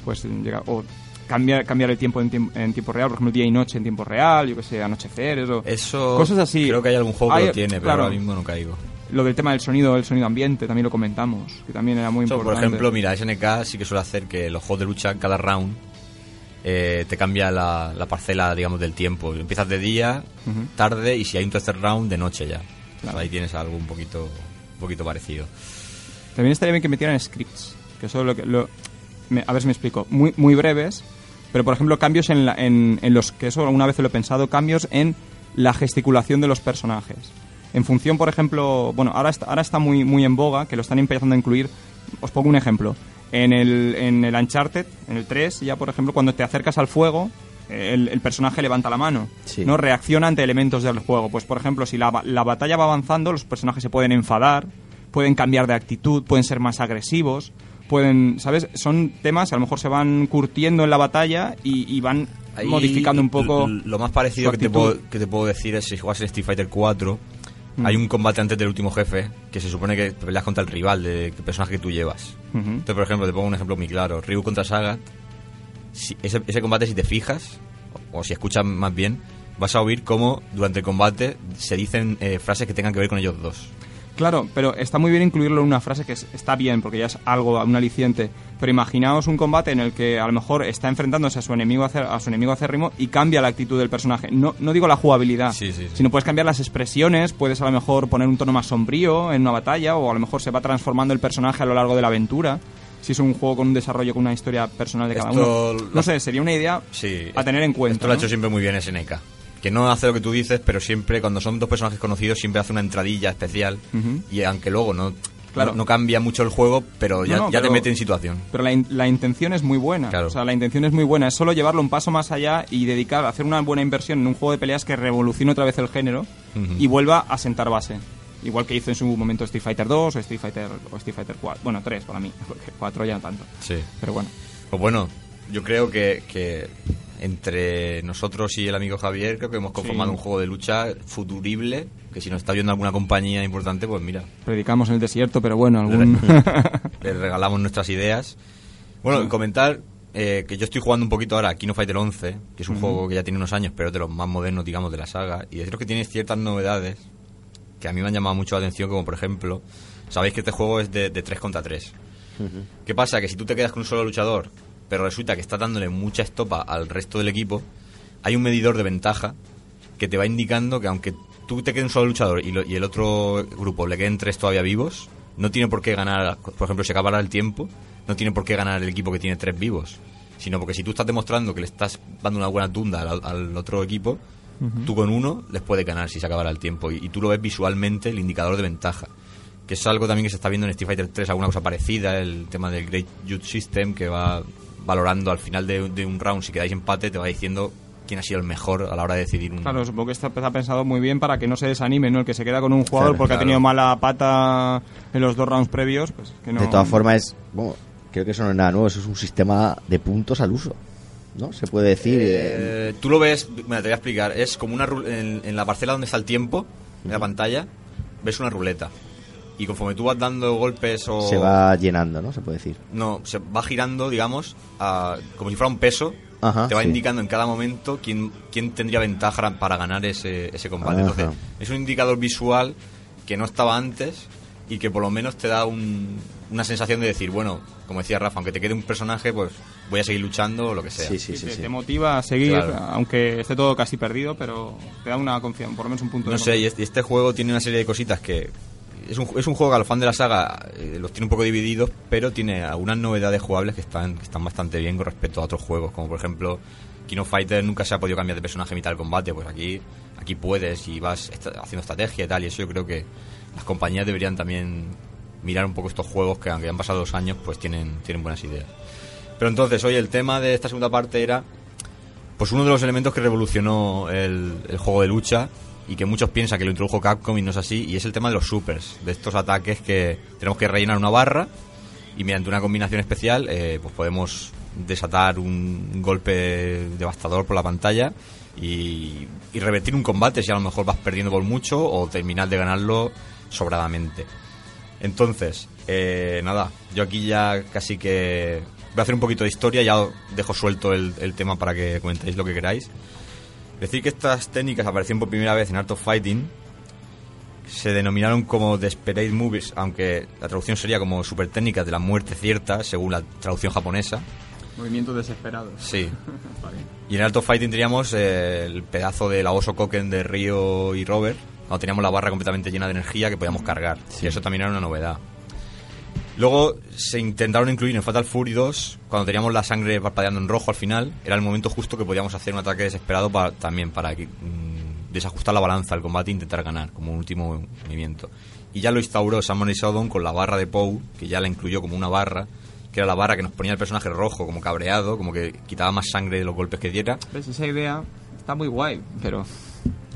pues llega o cambiar cambiar el tiempo en, en tiempo real, por ejemplo, día y noche en tiempo real, yo que sé, anochecer, eso. Eso, Cosas así. Creo que hay algún juego que lo tiene, pero claro. ahora mismo no caigo. Lo del tema del sonido, el sonido ambiente, también lo comentamos, que también era muy Eso, por importante. ejemplo, mira, SNK sí que suele hacer que los juegos de lucha, cada round, eh, te cambia la, la parcela, digamos, del tiempo. Empiezas de día, tarde, y si hay un tercer round, de noche ya. Claro. Ahí tienes algo un poquito, un poquito parecido. También estaría bien que metieran scripts, que eso es lo que... Lo, me- a ver si me explico. Muy, muy breves, pero por ejemplo cambios en, la- en, en los... que eso alguna vez lo he pensado, cambios en la gesticulación de los personajes. En función, por ejemplo... Bueno, ahora está, ahora está muy, muy en boga, que lo están empezando a incluir. Os pongo un ejemplo. En el, en el Uncharted, en el 3, ya por ejemplo, cuando te acercas al fuego, el, el personaje levanta la mano, Sí. ¿no? Reacciona ante elementos del juego. Pues, por ejemplo, si la, la batalla va avanzando, los personajes se pueden enfadar, pueden cambiar de actitud, pueden ser más agresivos, pueden, ¿sabes? Son temas que a lo mejor se van curtiendo en la batalla y, y van Ahí, modificando un poco. Lo más parecido que te, puedo, que te puedo decir es si juegas en Street Fighter 4, Mm. hay un combate antes del último jefe que se supone que peleas contra el rival del personaje que tú llevas. Entonces, por ejemplo, te pongo un ejemplo muy claro. Ryu contra Sagat. Si ese, ese combate, si te fijas, o, o si escuchas más bien, vas a oír cómo durante el combate se dicen eh, frases que tengan que ver con ellos dos. Claro, pero está muy bien incluirlo en una frase que es- está bien, porque ya es algo, un aliciente. Pero imaginaos un combate en el que a lo mejor está enfrentándose a su enemigo a su enemigo acérrimo y cambia la actitud del personaje. No, no digo la jugabilidad, Sí, sí, sí. sino puedes cambiar las expresiones, puedes a lo mejor poner un tono más sombrío en una batalla, o a lo mejor se va transformando el personaje a lo largo de la aventura. Si es un juego con un desarrollo, con una historia personal de cada Esto uno. lo- No sé, sería una idea Sí. a tener en cuenta. Esto lo ha hecho siempre muy bien SNK. Que no hace lo que tú dices, pero siempre, cuando son dos personajes conocidos, siempre hace una entradilla especial. Y aunque luego no. Claro. No, no cambia mucho el juego, pero ya, No, no, ya te mete en situación. Pero la, in- la intención es muy buena. Claro. O sea, la intención es muy buena. Es solo llevarlo un paso más allá y dedicar a hacer una buena inversión en un juego de peleas que revolucione otra vez el género y vuelva a sentar base. Igual que hizo en su momento Street Fighter 2 o Street Fighter, o Street Fighter 4. Bueno, 3 para mí, *laughs* porque 4 ya no tanto. Sí. Pero bueno. Pues bueno, yo creo que, que entre nosotros y el amigo Javier creo que hemos conformado Sí. un juego de lucha futurible, que si nos está viendo alguna compañía importante, pues mira, Predicamos en el desierto, pero bueno, *laughs* algún... *laughs* le regalamos nuestras ideas. Bueno, comentar eh, que yo estoy jugando un poquito ahora a Kino Fighter 11, que es un juego que ya tiene unos años, pero es de los más modernos, digamos, de la saga, y deciros que tiene ciertas novedades que a mí me han llamado mucho la atención, como por ejemplo, sabéis que este juego es de, de 3 contra 3. ¿Qué pasa? Que si tú te quedas con un solo luchador, pero resulta que estás dándole mucha estopa al resto del equipo, hay un medidor de ventaja que te va indicando que aunque tú te quede un solo luchador y, lo- y el otro grupo le queden tres todavía vivos, no tiene por qué ganar, por ejemplo, si acabara el tiempo, no tiene por qué ganar el equipo que tiene tres vivos. Sino porque si tú estás demostrando que le estás dando una buena tunda al, al otro equipo, tú con uno les puedes ganar si se acabara el tiempo. Y, y tú lo ves visualmente, el indicador de ventaja. Que es algo también que se está viendo en Street Fighter 3, alguna cosa parecida, el tema del Great Youth System, que va valorando al final de, de un round, si quedáis empate, te va diciendo quién ha sido el mejor a la hora de decidir un... Claro, supongo que está, está pensado muy bien para que no se desanime, ¿no? El que se queda con un jugador Claro, porque claro. ha tenido mala pata en los dos rounds previos, pues que no... De todas formas, es, bueno, creo que eso no es nada nuevo, eso es un sistema de puntos al uso. ¿No? Se puede decir. eh, Eh, tú lo ves, mira, te voy a explicar, es como una en, en la parcela donde está el tiempo, en la pantalla, ves una ruleta. Y conforme tú vas dando golpes o... se va llenando, ¿no? Se puede decir. No, se va girando, digamos, a- como si fuera un peso. Ajá, te va sí. indicando en cada momento quién, quién tendría ventaja para ganar ese, ese combate. Ajá. Entonces, es un indicador visual que no estaba antes y que por lo menos te da un- una sensación de decir, bueno, como decía Rafa, aunque te quede un personaje, pues voy a seguir luchando o lo que sea. Sí, sí, Sí, te, sí. te motiva a seguir, Claro. aunque esté todo casi perdido, pero te da una confianza, por lo menos un punto No de sé, y este, y este juego tiene una serie de cositas que... Es un, es un juego que a los fans de la saga eh, los tiene un poco divididos, pero tiene algunas novedades jugables que están, que están bastante bien con respecto a otros juegos, como por ejemplo, Kino Fighter nunca se ha podido cambiar de personaje mitad del combate, pues aquí, aquí puedes y vas haciendo estrategia y tal, y eso yo creo que las compañías deberían también mirar un poco estos juegos que aunque han pasado dos años, pues tienen, tienen buenas ideas. Pero entonces, hoy el tema de esta segunda parte era pues uno de los elementos que revolucionó el, el juego de lucha y que muchos piensan que lo introdujo Capcom y no es así, y es el tema de los supers, de estos ataques que tenemos que rellenar una barra y mediante una combinación especial eh, pues podemos desatar un golpe devastador por la pantalla y, revertir un combate si a lo mejor vas perdiendo por mucho o terminar de ganarlo sobradamente. Entonces, eh, nada, yo aquí ya casi que voy a hacer un poquito de historia, ya dejo suelto el, el tema para que comentéis lo que queráis. Decir que estas técnicas aparecieron por primera vez en Art of Fighting, se denominaron como Desperate Movies, aunque la traducción sería como super técnicas de la muerte cierta, según la traducción japonesa. Movimientos desesperados. Sí. *laughs* Y en Art of Fighting teníamos eh, el pedazo del Aoso Koken de Ryo y Robert, cuando teníamos la barra completamente llena de energía que podíamos cargar. Y eso también era una novedad. Luego se intentaron incluir en Fatal Fury 2, cuando teníamos la sangre parpadeando en rojo al final, era el momento justo que podíamos hacer un ataque desesperado para, también para mm, desajustar la balanza del combate e intentar ganar como un último movimiento. Y ya lo instauró Samurai Shodown con la barra de Pou, que ya la incluyó como una barra, que era la barra que nos ponía el personaje rojo, como cabreado, como que quitaba más sangre de los golpes que diera. ¿Ves? Esa idea está muy guay, pero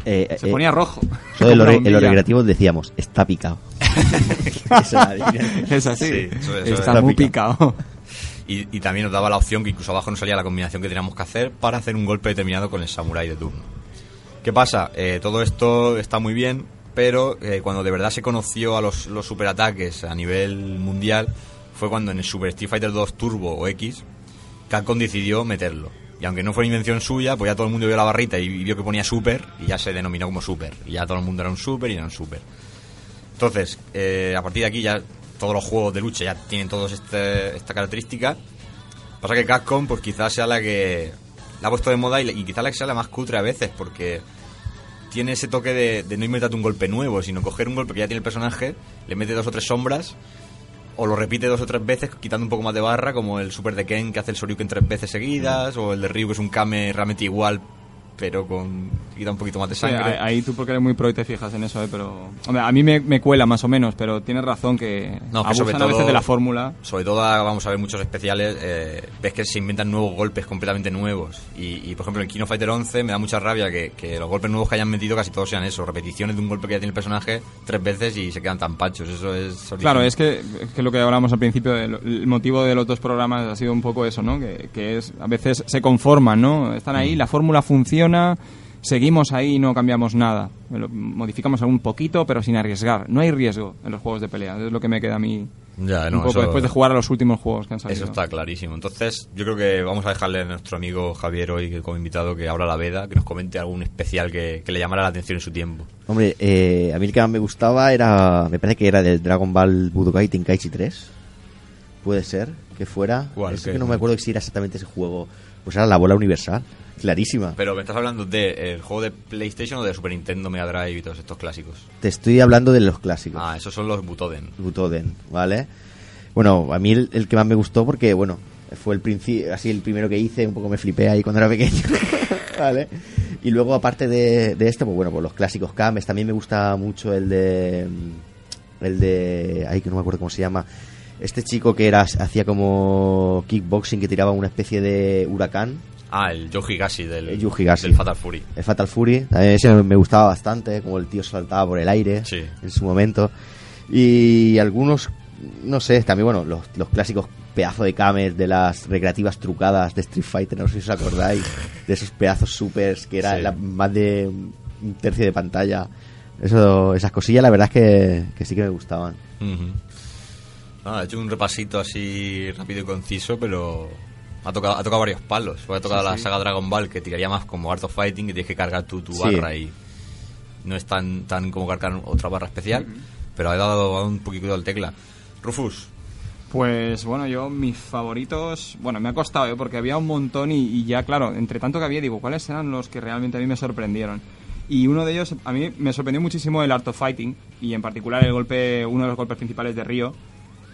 Eh, se eh, ponía rojo. eso de Como los *laughs* una re- en los bombilla. recreativos decíamos, está picado. *laughs* Es así. Sí, eso- eso está es. muy picado. Y, y también nos daba la opción que incluso abajo nos salía la combinación que teníamos que hacer para hacer un golpe determinado con el samurai de turno. ¿Qué pasa? Eh, todo esto está muy bien, pero eh, cuando de verdad se conoció a los, los superataques a nivel mundial fue cuando en el Super Street Fighter 2 Turbo o X Capcom decidió meterlo. Y aunque no fue invención suya, pues ya todo el mundo vio la barrita y vio que ponía Super y ya se denominó como Super. Y ya todo el mundo era un Super y era un Super. Entonces, eh, a partir de aquí ya todos los juegos de lucha ya tienen todos este, esta característica. Pasa que Capcom, pues quizás sea la que la ha puesto de moda y, quizás la que sea la más cutre a veces, porque tiene ese toque de, de no inventarte un golpe nuevo, sino coger un golpe que ya tiene el personaje, le mete dos o tres sombras, o lo repite dos o tres veces, quitando un poco más de barra, como el Super de Ken que hace el Shoryuken tres veces seguidas, o el de Ryu que es un Kame realmente igual, pero con quita un poquito más de Sí, sangre. ahí ahí tú porque eres muy pro y te fijas en eso, ¿eh? pero hombre, a mí me, me cuela más o menos, pero tienes razón que No, que abusan sobre a veces todo- de la fórmula. Sobre todo vamos a ver muchos especiales, eh, ves que se inventan nuevos golpes completamente nuevos. Y, y, por ejemplo en Kino Fighter 11 me da mucha rabia que, que los golpes nuevos que hayan metido casi todos sean eso, repeticiones de un golpe que ya tiene el personaje tres veces y se quedan tan pachos. Eso es original. Claro, es que, es que lo que hablábamos al principio, el, el motivo de los dos programas ha sido un poco eso, ¿no? Que, que es, a veces se conforman, ¿no? Están Mm. ahí, la fórmula funciona, seguimos ahí y no cambiamos nada. Lo- modificamos algún poquito, pero sin arriesgar. No hay riesgo en los juegos de pelea, es lo que me queda a mí Ya, no, un poco eso- después de jugar a los últimos juegos que han salido. Eso está clarísimo. Entonces, yo creo que vamos a dejarle a nuestro amigo Javier hoy que como invitado que abra la veda, que nos comente algún especial que, que le llamara la atención en su tiempo. Hombre, eh, a mí el que más me gustaba era, me parece que era del Dragon Ball Budokai Tenkaichi 3. Puede ser que fuera. ¿Cuál? Es ¿Qué? que no me acuerdo si era exactamente ese juego. Pues era la bola universal, clarísima. Pero me estás hablando del juego de PlayStation o de Super Nintendo, Mega Drive y todos estos clásicos. Te estoy hablando de los clásicos. Ah, esos son los Butoden. Butoden, ¿vale? Bueno, a mí el, el que más me gustó porque, bueno, fue el principio, así el primero que hice, un poco me flipé ahí cuando era pequeño, *laughs* ¿vale? Y luego, aparte de, de esto, pues bueno, pues los clásicos Kames, también me gusta mucho el de... El de... Ay, que no me acuerdo cómo se llama. Este chico que era hacía como kickboxing, que tiraba una especie de huracán, Ah, el Higashi del, El Fatal Fury. el Fatal Fury. También ese me gustaba bastante, como el tío saltaba por el aire Sí. en su momento. Y algunos, no sé, también, bueno, los, los clásicos pedazos de cames de las recreativas trucadas de Street Fighter, no sé si os acordáis, *laughs* de esos pedazos supers que era Sí. la- más de un tercio de pantalla. Eso, esas cosillas, la verdad es que, que sí que me gustaban. He hecho un repasito así rápido y conciso, pero ha tocado, ha tocado varios palos. Ha tocado la saga Dragon Ball, que tiraría más como Art of Fighting, que tienes que cargar tu, tu Sí. barra y no es tan, tan como cargar otra barra especial, pero ha dado un poquito al tecla. Rufus, Pues bueno, yo mis favoritos, bueno, me ha costado, ¿eh? porque había un montón y, y ya, claro, entre tanto que había, digo, ¿cuáles eran los que realmente a mí me sorprendieron? Y uno de ellos, a mí me sorprendió muchísimo el Art of Fighting, y en particular el golpe, uno de los golpes principales de Ryo,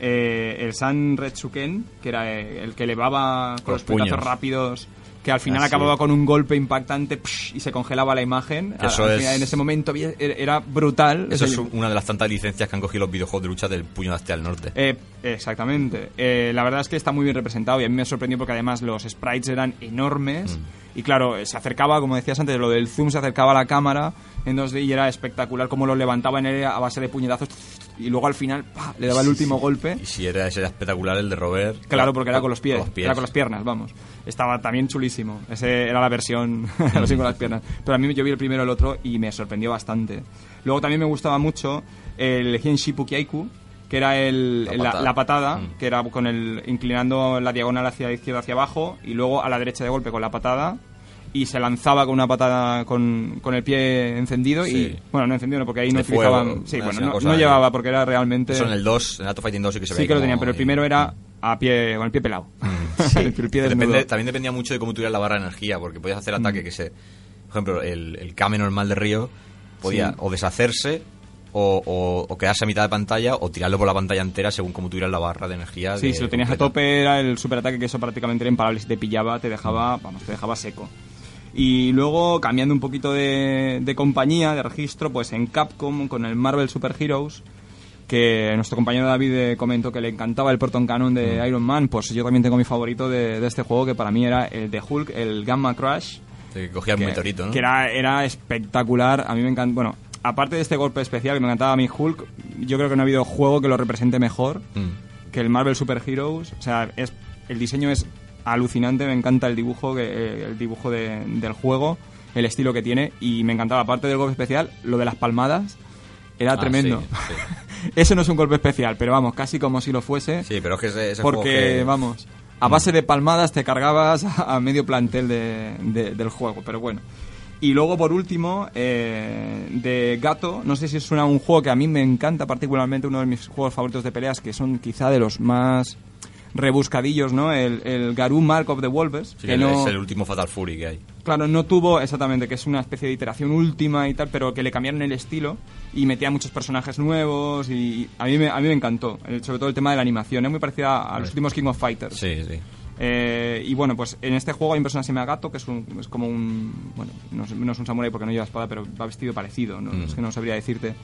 eh, el San Retsuken, que era eh, el que elevaba con Los los puñetazos puños. rápidos, que al final Ah, sí. acababa con un golpe impactante psh, y se congelaba la imagen. Eso Al es- final, En ese momento había- era era brutal. eso O es una de las tantas licencias que han cogido los videojuegos de lucha del puño de Astea al norte. eh, exactamente. Eh, la verdad es que está muy bien representado y a mí me sorprendió porque además los sprites eran enormes Mm. y claro, se acercaba, como decías antes, lo del zoom se acercaba a la cámara en 2D y era espectacular cómo lo levantaba en él a base de puñetazos y luego al final ¡pa! le daba el último golpe. Y si era ese era espectacular el de Robert. Claro, porque era con los pies, los pies. era con las piernas, vamos. Estaba también chulísimo. Ese era la versión *laughs* así con las piernas. Pero a mí yo vi el primero y el otro y me sorprendió bastante. Luego también me gustaba mucho el Hienshi Pukiaiku, que era el, La la, patada. la patada, Mm. que era con el inclinando la diagonal hacia la izquierda hacia abajo y luego a la derecha de golpe con la patada y se lanzaba con una patada con, con el pie encendido Sí. y bueno no encendido no porque ahí no utilizaban sí bueno no, no llevaba porque era realmente Eso en el 2, en of Fighting 2 sí que se sí veía que lo como tenían pero el primero era a pie con el pie pelado *laughs* Sí. el pie desnudo. Depende- también dependía mucho de cómo tuvieras la barra de energía, porque podías hacer Mm. ataque que se. Por ejemplo, el, el Kame normal de Río podía Sí. o deshacerse o, o- o quedarse a mitad de pantalla o tirarlo por la pantalla entera según cómo tuvieras la barra de energía. Sí, de- si lo tenías a tope era el superataque que eso prácticamente era imparable. Si te pillaba, te dejaba, vamos, te dejaba seco. Y luego, cambiando un poquito de, de compañía, de registro, pues en Capcom, con el Marvel Super Heroes, que nuestro compañero David eh, comentó que le encantaba el Proton Cannon de Iron Man, pues yo también tengo mi favorito de, de este juego, que para mí era el de Hulk, el Gamma Crash. Que cogía el que, meteorito, ¿no? que era, era espectacular. A mí me encanta. Bueno, aparte de este golpe especial que me encantaba a mí Hulk, yo creo que no ha habido juego que lo represente mejor Mm. que el Marvel Super Heroes. O sea, es, el diseño es alucinante, me encanta el dibujo, que, eh, el dibujo de- del juego, el estilo que tiene y me encantaba, aparte del golpe especial, lo de las palmadas era Ah, tremendo. sí, *laughs* Ese no es un golpe especial, pero vamos, casi como si lo fuese, Sí, pero es que ese, ese juego porque que- vamos, a base de palmadas te cargabas a, medio plantel de- de- del juego, pero bueno. Y luego, por último, eh, de Gato, no sé si suena un juego que a mí me encanta particularmente, uno de mis juegos favoritos de peleas, que son quizá de los más rebuscadillos, ¿no? El, el Garou Mark of the Wolves, sí, que el- no, es el último Fatal Fury que hay. claro, no tuvo exactamente, que es una especie de iteración última y tal, pero que le cambiaron el estilo y metía muchos personajes nuevos y a mí me, a mí me encantó, eh, sobre todo el tema de la animación, es muy parecida a los últimos King of Fighters Sí, sí. Eh, y bueno, pues en este juego hay un personaje que Gato, que es, un- es como un. Bueno, no es, no es un samurái porque no lleva espada, pero va vestido parecido, ¿no? Mm. es que no sabría decirte.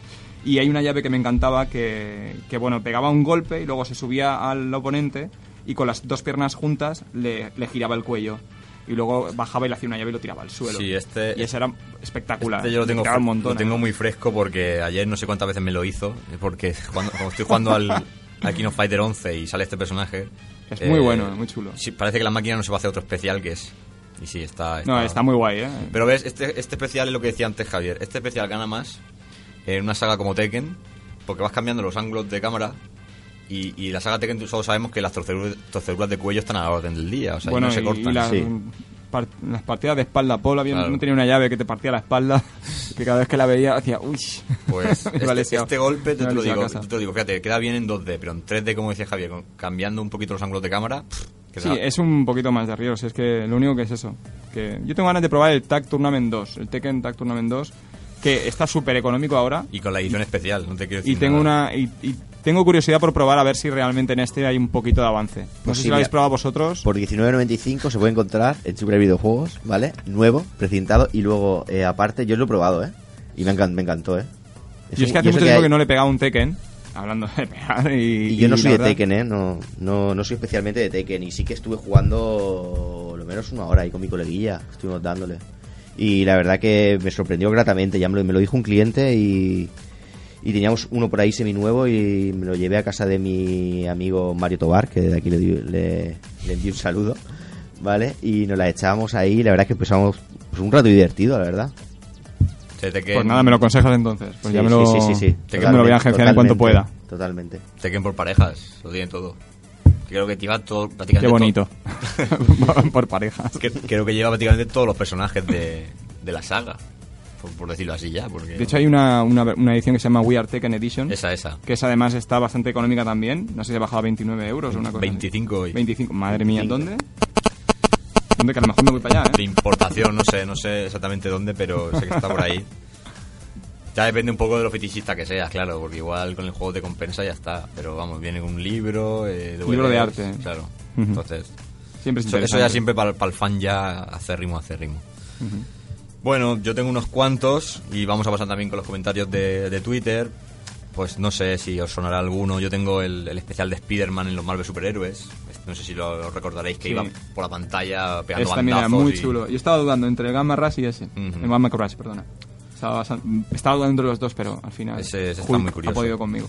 Y hay una llave que me encantaba que, que, bueno, pegaba un golpe y luego se subía al oponente y con las dos piernas juntas le, le giraba el cuello. Y luego bajaba y le hacía una llave y lo tiraba al suelo. Sí, este- Y eso era espectacular. Este yo lo tengo, un montón, lo tengo ¿eh? muy fresco porque ayer no sé cuántas veces me lo hizo. Porque *laughs* cuando, estoy jugando al, al King of Fighter 11 y sale este personaje. Es eh, muy bueno, muy chulo. Sí, parece que la máquina no se va a hacer otro especial que es. Y sí, está. No, está muy guay, ¿eh? Pero ves, este, este especial es lo que decía antes Javier. Este especial gana más en una saga como Tekken, porque vas cambiando los ángulos de cámara. Y, y la saga Tekken todos sabemos que las torceduras, torceduras de cuello están a la orden del día, o sea, y bueno, no se cortan. y las, sí. par- las partidas de espalda, Paul había, Claro. no tenía una llave que te partía la espalda, *laughs* que cada vez que la veía hacía, uy. Pues *laughs* este, este golpe, te, te lo digo, te lo digo, fíjate, queda bien en 2D, pero en 3D, como decía Javier, cambiando un poquito los ángulos de cámara, pff, Sí, queda- es un poquito más de arriba, si es que lo único que es eso. que Yo tengo ganas de probar el Tag Tournament 2, el Tekken Tag Tournament 2, que está súper económico ahora. y con la edición especial, no te quiero decir Y tengo nada. una y, y tengo curiosidad por probar a ver si realmente en este hay un poquito de avance. No Pues sé si lo habéis probado vosotros. Por 19.95 se puede encontrar en Super Videojuegos, ¿vale? Nuevo, precintado y luego, eh, aparte, yo lo he probado, ¿eh? Y me, encan- me encantó, ¿eh? Yo es que hace mucho tiempo hay- que no le pegaba un Tekken, hablando de pegar y... Y yo no y soy de verdad- Tekken, ¿eh? No, no, no soy especialmente de Tekken. Y sí que estuve jugando lo menos una hora ahí con mi coleguilla. Estuvimos dándole. Y la verdad que me sorprendió gratamente. Ya me lo, me lo dijo un cliente y, y teníamos uno por ahí seminuevo y me lo llevé a casa de mi amigo Mario Tobar, que de aquí le, di- le, le envío un saludo. ¿Vale? Y nos la echábamos ahí. La verdad es que empezamos pues, un rato divertido, la verdad. Pues nada, me lo aconsejas entonces. Pues Sí, ya me lo, sí, sí, sí, sí. ya me lo voy a agenciar en cuanto pueda. Totalmente. Tekken por parejas, lo tiene todo. Creo que lleva todo, prácticamente Qué bonito. todo- *laughs* por parejas. creo que lleva prácticamente todos los personajes de, de la saga, por, por decirlo así ya. Porque De hecho hay una, una, una edición que se llama We Are Tekken Edition. esa, esa. Que esa además está bastante económica también. No sé si ha bajado a 29 euros o una cosa. así. 25 hoy. 25. Madre mía, ¿dónde? ¿Dónde? Que a lo mejor me voy para allá, de ¿eh? importación, no sé, no sé exactamente dónde, pero sé que está por ahí. *laughs* Ya depende un poco de lo fetichista que seas, claro, porque igual con el juego te compensa y ya está. Pero vamos, viene un libro, eh, Libro de arte. Claro. Entonces, Siempre es eso, ya siempre para, para el fan ya acérrimo, acérrimo. Bueno, yo tengo unos cuantos y vamos a pasar también con los comentarios de, de Twitter. Pues no sé si os sonará alguno. Yo tengo el, el especial de Spider-Man en los Marvel Superhéroes. No sé si lo recordaréis que Sí. iba por la pantalla pegando Es también era bandazos muy y- chulo. Yo estaba dudando entre Gamma Rush y ese. El Gamma Rush, perdona. Estaba, bastan- estaba dudando entre los dos, pero al final Ese- ese está muy curioso. ha podido conmigo.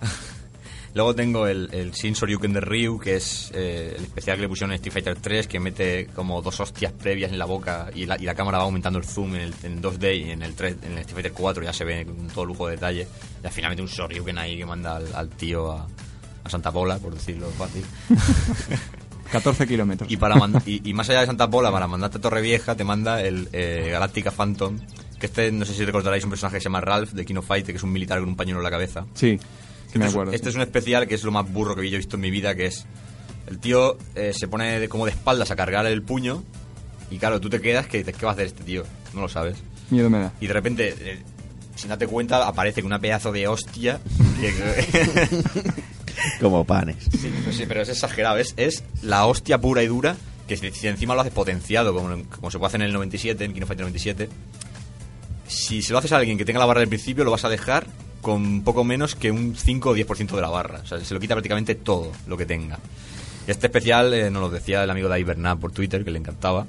*laughs* Luego tengo el, el Shin Soryuken de Ryu, que es eh, el especial que le pusieron en Street Fighter 3, que mete como dos hostias previas en la boca y la, y la cámara va aumentando el zoom en, el, en 2D y en el, 3, en el Street Fighter 4 ya se ve con todo lujo de detalle. Y al final mete un Soryuken ahí que manda al, al tío a, a Santa Pola, por decirlo fácil. *laughs* 14 kilómetros. Y, para y, y más allá de Santa Pola, para mandarte a Torrevieja, te manda el eh, Galáctica Phantom. Que este, no sé si recordaréis un personaje que se llama Ralph de Kino Fight, que es un militar con un pañuelo en la cabeza. Sí, sí me Este es- acuerdo. Este sí. es un especial que es lo más burro que yo he visto en mi vida, que es... El tío eh, se pone de- como de espaldas a cargar el puño y claro, tú te quedas que dices, ¿qué va a hacer este tío? No lo sabes. Miedo me da. Y de repente, eh, sin darte cuenta, aparece con una pedazo de hostia. que- *laughs* Como panes. sí, no sé, pero es exagerado. Es, es la hostia pura y dura que si, si encima lo haces potenciado, como, como se puede hacer en el 97, en Kino Fighter 97, si se lo haces a alguien que tenga la barra del principio, lo vas a dejar con poco menos que un 5 o 10% de la barra. O sea, se lo quita prácticamente todo lo que tenga. Este especial eh, nos lo decía el amigo Dave Bernard por Twitter, que le encantaba.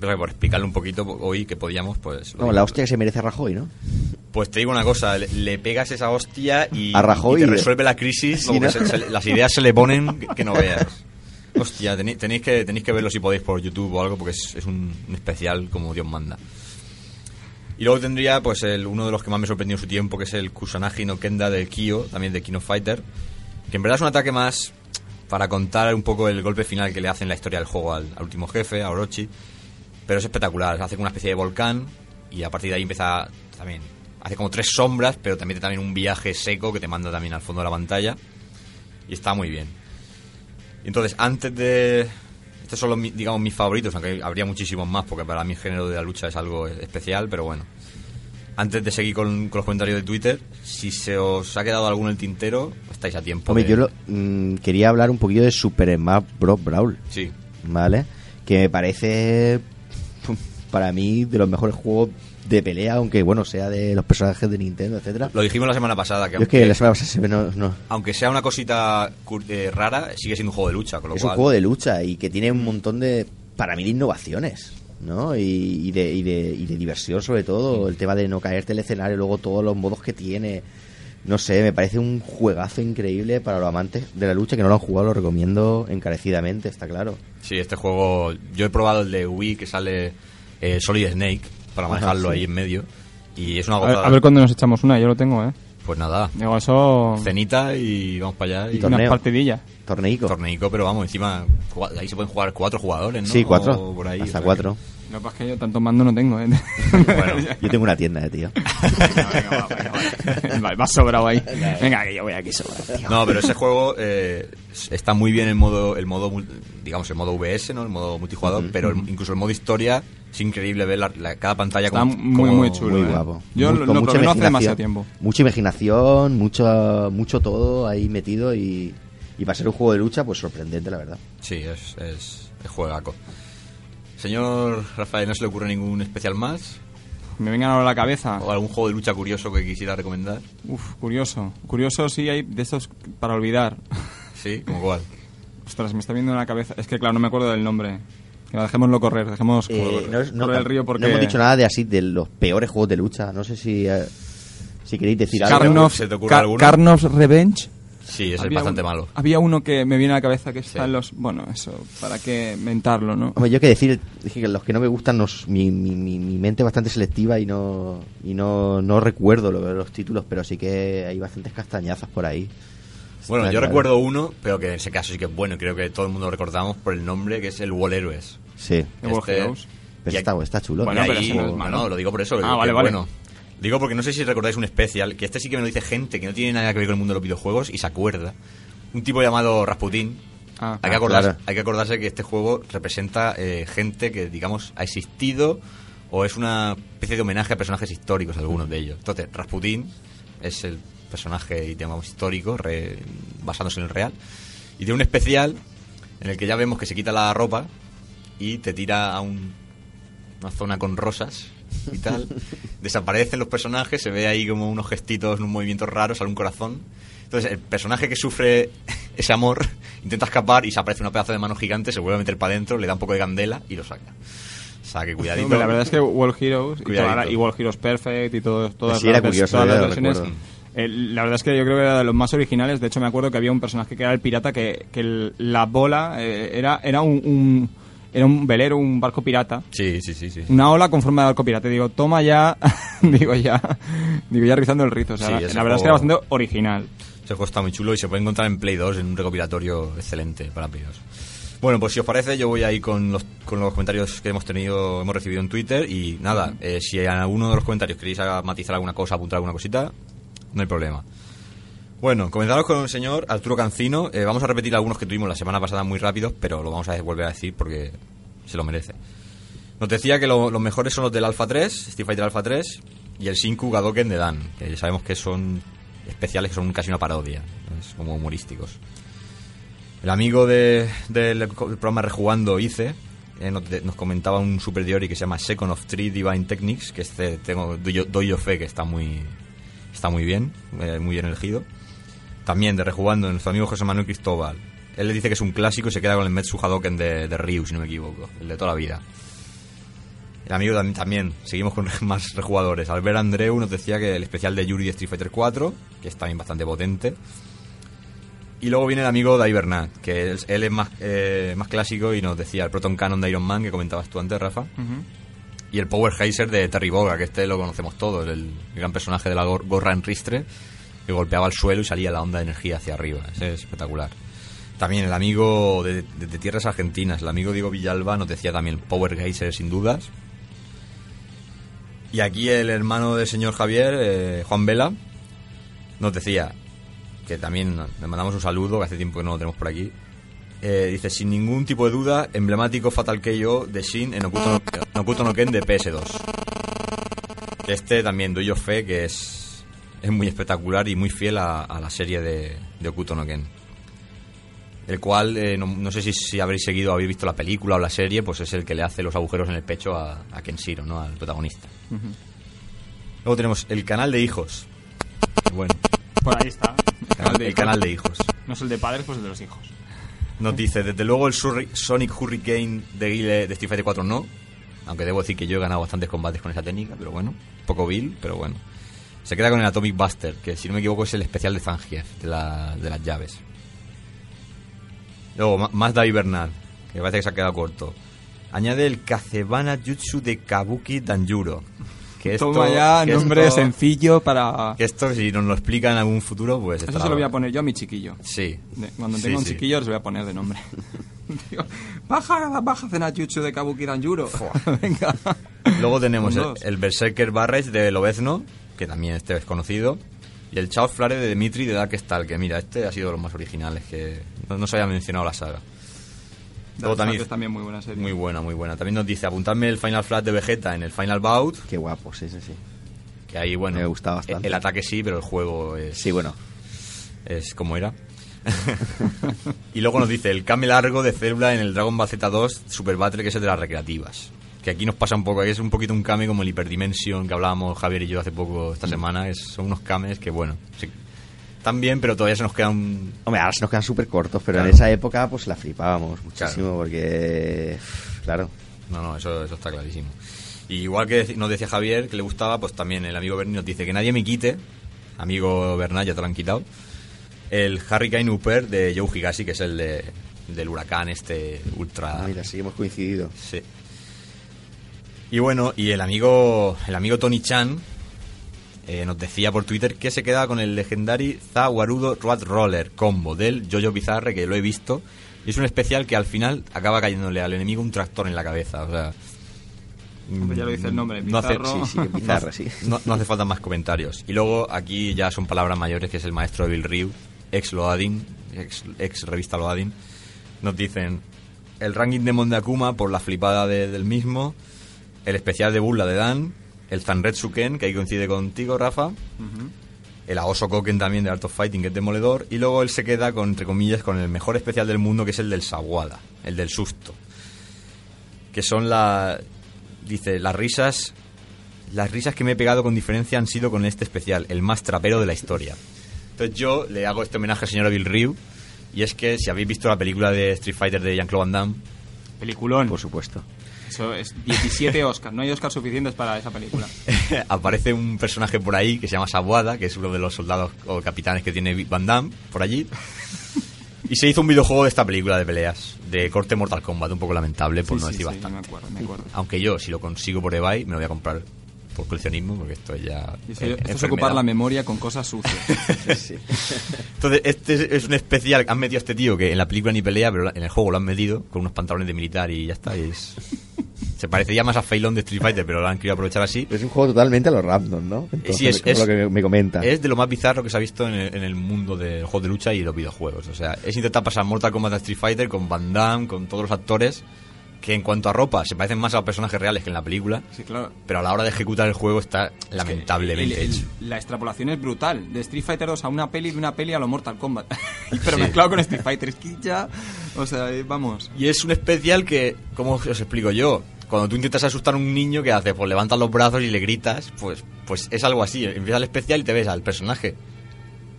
Pero que por explicarle un poquito hoy que podíamos, pues... No, la hostia que se merece Rajoy, ¿no? Pues te digo una cosa, le, le pegas esa hostia y, A Rajoy y te resuelve la crisis, Sí, como que ¿no? se- se- las ideas se le ponen que, que no veas. Hostia, tenéis, tenéis que, tenéis que verlo si podéis por YouTube o algo, porque es, es un, un especial como Dios manda. Y luego tendría pues el, uno de los que más me sorprendió en su tiempo, que es el Kusanagi no Kenda del Kyo, también de Kino Fighter, que en verdad es un ataque más para contar un poco el golpe final que le hace en la historia del juego al, último jefe, a Orochi. Pero es espectacular, hace como una especie de volcán y a partir de ahí empieza también, hace como tres sombras, pero también también un viaje seco que te manda también al fondo de la pantalla y está muy bien. Entonces, antes de... Estos son, los, digamos, mis favoritos, aunque habría muchísimos más, porque para mí el género de la lucha es algo especial, pero bueno. antes de seguir con, con los comentarios de Twitter, si se os ha quedado alguno en el tintero, estáis a tiempo. Hombre, de- yo lo- mm, quería hablar un poquillo de Super Smash Bros. Brawl, Sí, ¿vale? Que me parece, *laughs* para mí, de los mejores juegos de pelea, aunque, bueno, sea de los personajes de Nintendo, etcétera. lo dijimos la semana pasada, que Yo es aunque, que la semana pasada se ve, no, no- aunque sea una cosita eh, rara, sigue siendo un juego de lucha, con lo es un juego de lucha y que tiene un montón de, para mí, de innovaciones, ¿no? Y, y de, y, de, y de diversión, sobre todo. El tema de no caerte el escenario, luego todos los modos que tiene. No sé, me parece un juegazo increíble para los amantes de la lucha que no lo han jugado, lo recomiendo encarecidamente, está claro. Sí, este juego. Yo he probado el de Wii que sale eh, Solid Snake para Ajá, manejarlo sí. ahí en medio. Y es una A gozada. ver, a ver cuándo nos echamos una, yo lo tengo, ¿eh? Pues nada, Digo, eso... cenita y vamos para allá. Y Y torneo. Unas partidillas. Torneico. torneico, pero vamos, encima ahí se pueden jugar cuatro jugadores, ¿no? Sí, cuatro. O por ahí, o hasta sea cuatro. Que pasa es que yo tanto mando no tengo, ¿eh? *laughs* Bueno, Yo tengo una tienda, eh, tío. Venga, venga, va, venga, va. Sobrado ahí. Venga, que yo voy aquí sobrado, tío. No, pero ese juego eh, está muy bien el modo, el modo, mul- digamos, el modo VS, ¿no? El modo multijugador, pero el- incluso el modo historia es increíble ver la, la- cada pantalla Está como, muy, como- muy chulo. Muy eh. guapo. Yo Muy- lo, lo mucha probé no hace demasiado tiempo. Mucha imaginación, mucho, mucho todo ahí metido y, y para ser un juego de lucha, pues sorprendente, la verdad. Sí, es, es, es juegaco. Señor Rafael, ¿no se le ocurre ningún especial más? Me vengan ahora a la cabeza. ¿O algún juego de lucha curioso que quisiera recomendar? Uf, curioso. Curioso sí hay de estos para olvidar. Sí, como cuál. *laughs* Ostras, me está viendo en la cabeza. Es que claro, no me acuerdo del nombre. Que dejémoslo correr, dejemos Eh, correr, no, no- correr el río porque... no hemos dicho nada de así, de los peores juegos de lucha. No sé si, eh, si queréis decir algo. ¿Se te ocurre Ka- alguno? Karnov's Revenge. Sí, ese es bastante malo. Había uno que me viene a la cabeza que está Sí. en los... Bueno, eso, ¿para qué mentarlo, no? Hombre, yo que decir, dije que los que no me gustan, nos- mi, mi, mi, mi mente es bastante selectiva y no y no, no recuerdo lo- los títulos, pero sí que hay bastantes castañazas por ahí. Bueno, yo claro. recuerdo uno, pero que en ese caso sí que es bueno, creo que todo el mundo lo recordamos por el nombre, que es el Wall Heroes. Sí, Heroes. pero y está, está chulo. Bueno, pero ahí- no es malo. no, lo digo por eso. Ah, vale, vale. Bueno. Digo porque no sé si recordáis un especial, que este sí que me lo dice gente que no tiene nada que ver con el mundo de los videojuegos y se acuerda. Un tipo llamado Rasputin. Ah, hay, que ah, acordarse, claro. hay que acordarse que este juego representa eh, gente que, digamos, ha existido o es una especie de homenaje a personajes históricos, algunos de ellos. Entonces, Rasputin es el personaje, digamos, histórico, re- basándose en el real. Y tiene un especial en el que ya vemos que se quita la ropa y te tira a un- una zona con rosas y tal. *laughs* Desaparecen los personajes, se ve ahí como unos gestitos, unos movimientos raros, sale un corazón. Entonces, el personaje que sufre *laughs* ese amor intenta escapar y se aparece una pedazo de mano gigante, se vuelve a meter para adentro, le da un poco de candela y lo saca. O sea, que cuidadito. Hombre, la verdad es que World Heroes y, toda y World Heroes Perfect y todo, todas, Sí, las, curioso, todas las lo versiones. recuerdo. La verdad es que yo creo que era de los más originales. De hecho, me acuerdo que había un personaje que era el pirata que, que el- la bola eh, era, era un, un- era un velero, un barco pirata. Sí, sí, sí, sí. Una ola con forma de barco pirata. Digo, toma ya. *laughs* digo ya. Digo ya rizando el rizo. O sea, Sí, la, verdad es que era bastante original. Ese juego está muy chulo y se puede encontrar en Play 2 en un recopilatorio excelente para Play 2. Bueno, pues si os parece, yo voy ahí con los, con los comentarios que hemos tenido, hemos recibido en Twitter y nada, eh, si en alguno de los comentarios queréis matizar alguna cosa, apuntar alguna cosita, no hay problema. Bueno, comenzamos con el señor Arturo Cancino. Eh, vamos a repetir algunos que tuvimos la semana pasada muy rápidos, pero lo vamos a volver a decir porque se lo merece. Nos decía que lo- los mejores son los del Alpha 3, Street Fighter Alpha 3 y el Shinku Gadoken de Dan, que ya sabemos que son especiales que son casi una parodia, es como humorísticos. El amigo de- del programa Rejugando Ice eh, nos, comentaba un Super Diori que se llama Second of Three Divine Techniques, que este tengo, doy, doy yo fe que está muy, está muy bien, eh, muy bien elegido. También de Rejugando, nuestro amigo José Manuel Cristóbal. Él le dice que es un clásico y se queda con el Metsu Hadoken de, de Ryu, si no me equivoco, el de toda la vida. El amigo tam- también, seguimos con *laughs* más rejugadores. Albert Andreu nos decía que el especial de Yuri de Street Fighter 4, que es también bastante potente. Y luego viene el amigo de Bernat, que él, él es más, eh, más clásico y nos decía el Proton Cannon de Iron Man, que comentabas tú antes, Rafa. Y el Power Geyser de Terry Boga, que este lo conocemos todos, el, gran personaje de la gor- gorra en ristre, que golpeaba el suelo y salía la onda de energía hacia arriba. Es espectacular. También el amigo de Tierras Argentinas, el amigo Diego Villalba, nos decía también Power Geyser sin dudas. Y aquí el hermano del señor Javier, eh, Juan Vela, nos decía que también le mandamos un saludo, que hace tiempo que no lo tenemos por aquí. Eh, dice, sin ningún tipo de duda, emblemático Fatal KO de Shin en Okuto no, Ken de PS2. Que este también doy yo fe que es, es muy espectacular y muy fiel a, a la serie de, de no Ken. El cual, eh, no, no sé si, si habréis seguido, habéis visto la película o la serie, pues es el que le hace los agujeros en el pecho a, a Kenshiro, ¿no? Al protagonista. Luego tenemos el canal de hijos. Bueno, Por ahí está. El canal de hijos. No es el de padres, pues el de los hijos. Nos desde luego el Sonic Hurricane de Guile de Street Fighter 4 no. Aunque debo decir que yo he ganado bastantes combates con esa técnica, pero bueno. Poco vil, pero bueno. Se queda con el Atomic Buster, que si no me equivoco es el especial de Zangief, de, la- de las llaves. Luego, Ma- Mazda Bernal, que parece que se ha quedado corto. Añade el Kazebana Jutsu de Kabuki Danjuro. Que esto, Toma ya, que nombre esto- sencillo para... Que esto, si nos lo explica en algún futuro, pues Eso se lo voy a poner yo a mi chiquillo. Sí. De- Cuando Sí, tenga un sí. chiquillo, les voy a poner de nombre. *laughs* Digo, baja, baja Zenachutsu de Kabuki Danjuro. *laughs* Venga. Luego tenemos el, Berserker Barrage de Lobezno, que también este es conocido. Y el Chaos Flare de Dimitri de Darkstal, que mira, este ha sido de los más originales, que no, no se había mencionado la saga. Luego también, Souls es también muy buena serie. muy buena, muy buena. También nos dice, apuntadme el Final Flash de Vegeta en el Final Bout, Qué guapo, sí, sí, sí. que ahí, bueno, Me gusta bastante. el ataque sí, pero el juego es, Sí, bueno. es como era. *laughs* y luego nos dice el Kame largo de Célula en el Dragon Ball Z2 Super Battle, que es el de las recreativas. Que aquí nos pasa un poco, es un poquito un Kame como el Hyperdimension que hablábamos Javier y yo hace poco Mm. esta semana. Es, son unos Kames que, bueno, bien, pero todavía se nos queda un. Hombre, ahora se nos quedan súper cortos, pero Claro. en esa época pues la flipábamos muchísimo Claro. porque... Claro. No, no, eso, eso está clarísimo. Y igual que nos decía Javier que le gustaba, pues también el amigo Berni nos dice que nadie me quite, amigo Bernal, ya te lo han quitado, el Hurricane Upper de Joe Higashi, que es el de, del huracán este ultra. Ah, mira, sí, hemos coincidido. Sí. Y bueno, y el amigo, el amigo Tony Chan eh, nos decía por Twitter que se queda con el legendary Za Warudo Road Roller combo del Jojo Bizarre, que lo he visto. Y es un especial que al final acaba cayéndole al enemigo un tractor en la cabeza. O sea. Hombre, ya lo dice el nombre, no hace. Sí, sí, *laughs* bizarra, sí. *laughs* no, no hace falta más comentarios. Y luego aquí ya son palabras mayores, que es el maestro de Bill Ryu, ex Loading, ex, ex revista Loading. Nos dicen el ranking de Mondakuma por la flipada de- del mismo, el especial de burla de Dan, el Zanretsu Ken, que ahí coincide contigo, Rafa, el Aoso Koken también de Art of Fighting, que es demoledor, y luego él se queda con, entre comillas, con el mejor especial del mundo, que es el del Sawada, el del susto. Que son la. Dice, las risas. Las risas que me he pegado con diferencia han sido con este especial, el más trapero de la historia. Entonces yo le hago este homenaje al señor Bill Ryu, y es que si habéis visto la película de Street Fighter de Jean-Claude Van Damme, Peliculón. Por supuesto. Eso es 17 Oscars. No hay Oscars suficientes para esa película. *laughs* aparece un personaje por ahí que se llama Sabuada, que es uno de los soldados o capitanes que tiene Van Damme por allí. *laughs* Y se hizo un videojuego de esta película de peleas, de corte Mortal Kombat, un poco lamentable, por Sí, no sí, decir sí, bastante. me acuerdo, me acuerdo. Aunque yo, si lo consigo por eBay, me lo voy a comprar por coleccionismo, porque esto es ya. Eso- eh, esto es ocupar la memoria con cosas sucias. *laughs* Sí. Entonces, este es un especial. Han metido a este tío que en la película ni pelea, pero en el juego lo han metido con unos pantalones de militar y ya está. y es- Se parecería más a Feilón de Street Fighter, pero lo han querido aprovechar así. Es un juego totalmente a lo random, ¿no? Entonces, Sí, es- es- lo que me comenta. Es de lo más bizarro que se ha visto en el, en el mundo del juego de lucha y los videojuegos. O sea, es intentar pasar Mortal Kombat a Street Fighter con Van Damme, con todos los actores que en cuanto a ropa se parecen más a personajes reales que en la película, Sí, claro. pero a la hora de ejecutar el juego está lamentablemente El- el- hecho. La extrapolación es brutal. De Street Fighter 2 a una peli, de una peli a lo Mortal Kombat. *laughs* Pero Sí. mezclado con Street Fighter. Es que ya... O sea, eh, vamos. Y es un especial que, ¿cómo os explico yo? Cuando tú intentas asustar a un niño, ¿qué haces? Pues levantas los brazos y le gritas, pues, pues es algo así. Empieza el especial y te ves al personaje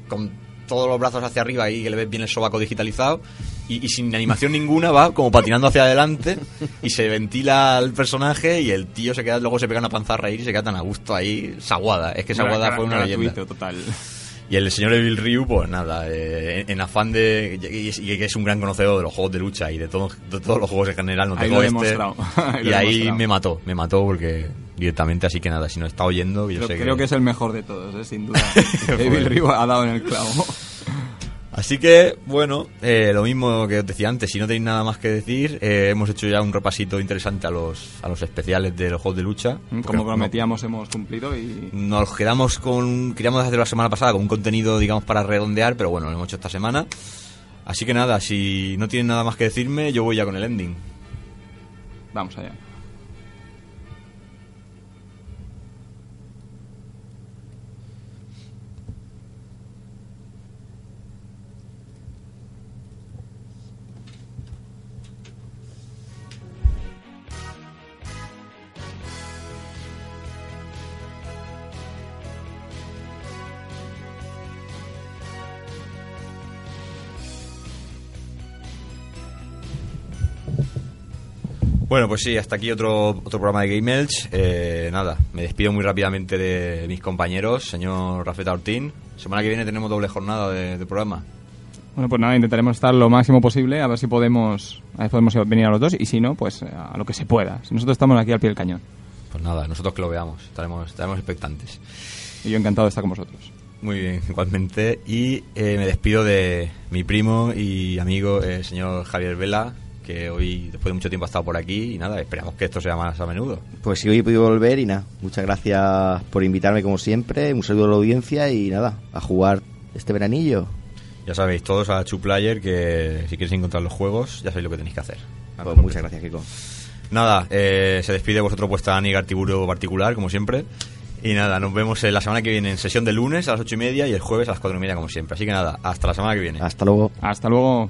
con todos los brazos hacia arriba y que le ves bien el sobaco digitalizado y, y sin animación ninguna va como patinando hacia adelante y se ventila al personaje y el tío se queda, luego se pega una panza a reír y se queda tan a gusto ahí, Saguada. Es que Saguada fue una leyenda. total. Y el señor Evil Ryu, pues nada, eh, en, en afán de. Y, que es un gran conocedor de los juegos de lucha y de, todo, de todos los juegos en general, no Ahí tengo este. demostrado. *laughs* Ahí lo y ahí demostrado. me mató, me mató porque directamente, así que nada, si no está oyendo, yo Creo, sé creo que es el mejor de todos, eh, sin duda. *laughs* *laughs* Evil Ryu ha dado en el clavo. Así que, bueno, eh, lo mismo que os decía antes, si no tenéis nada más que decir, eh, hemos hecho ya un repasito interesante a los, a los especiales de los juegos de lucha. Como no- prometíamos, hemos cumplido y... Nos quedamos con. Queríamos hacerlo la semana pasada con un contenido, digamos, para redondear, pero bueno, lo hemos hecho esta semana. Así que nada, si no tienen nada más que decirme, yo voy ya con el ending. Vamos allá. Bueno, pues sí, hasta aquí otro, otro programa de Game Elch. Eh, nada, me despido muy rápidamente de mis compañeros, señor Rafeta Ortín. Semana que viene tenemos doble jornada de, de programa. Bueno, pues nada, intentaremos estar lo máximo posible, a ver si podemos, a ver si podemos venir a los dos, y si no, pues a lo que se pueda. Nosotros estamos aquí al pie del cañón. Pues nada, nosotros que lo veamos, estaremos, estaremos expectantes. Y yo encantado de estar con vosotros. Muy bien, igualmente. Y eh, me despido de mi primo y amigo, el señor Javier Vela, que hoy, después de mucho tiempo, ha estado por aquí. Y nada, esperamos que esto sea más a menudo. Pues sí, hoy he podido volver y nada. Muchas gracias por invitarme como siempre. Un saludo a la audiencia y nada, a jugar este veranillo. Ya sabéis, todos a Chuplayer, que si queréis encontrar los juegos, ya sabéis lo que tenéis que hacer. Pues muchas gracias, Kiko. Nada, eh, se despide vosotros vuestra amiga Artiburo particular, como siempre. Y nada, nos vemos la semana que viene en sesión de lunes a las ocho y media y el jueves a las cuatro y media, como siempre. Así que nada, hasta la semana que viene. Hasta luego. Hasta luego.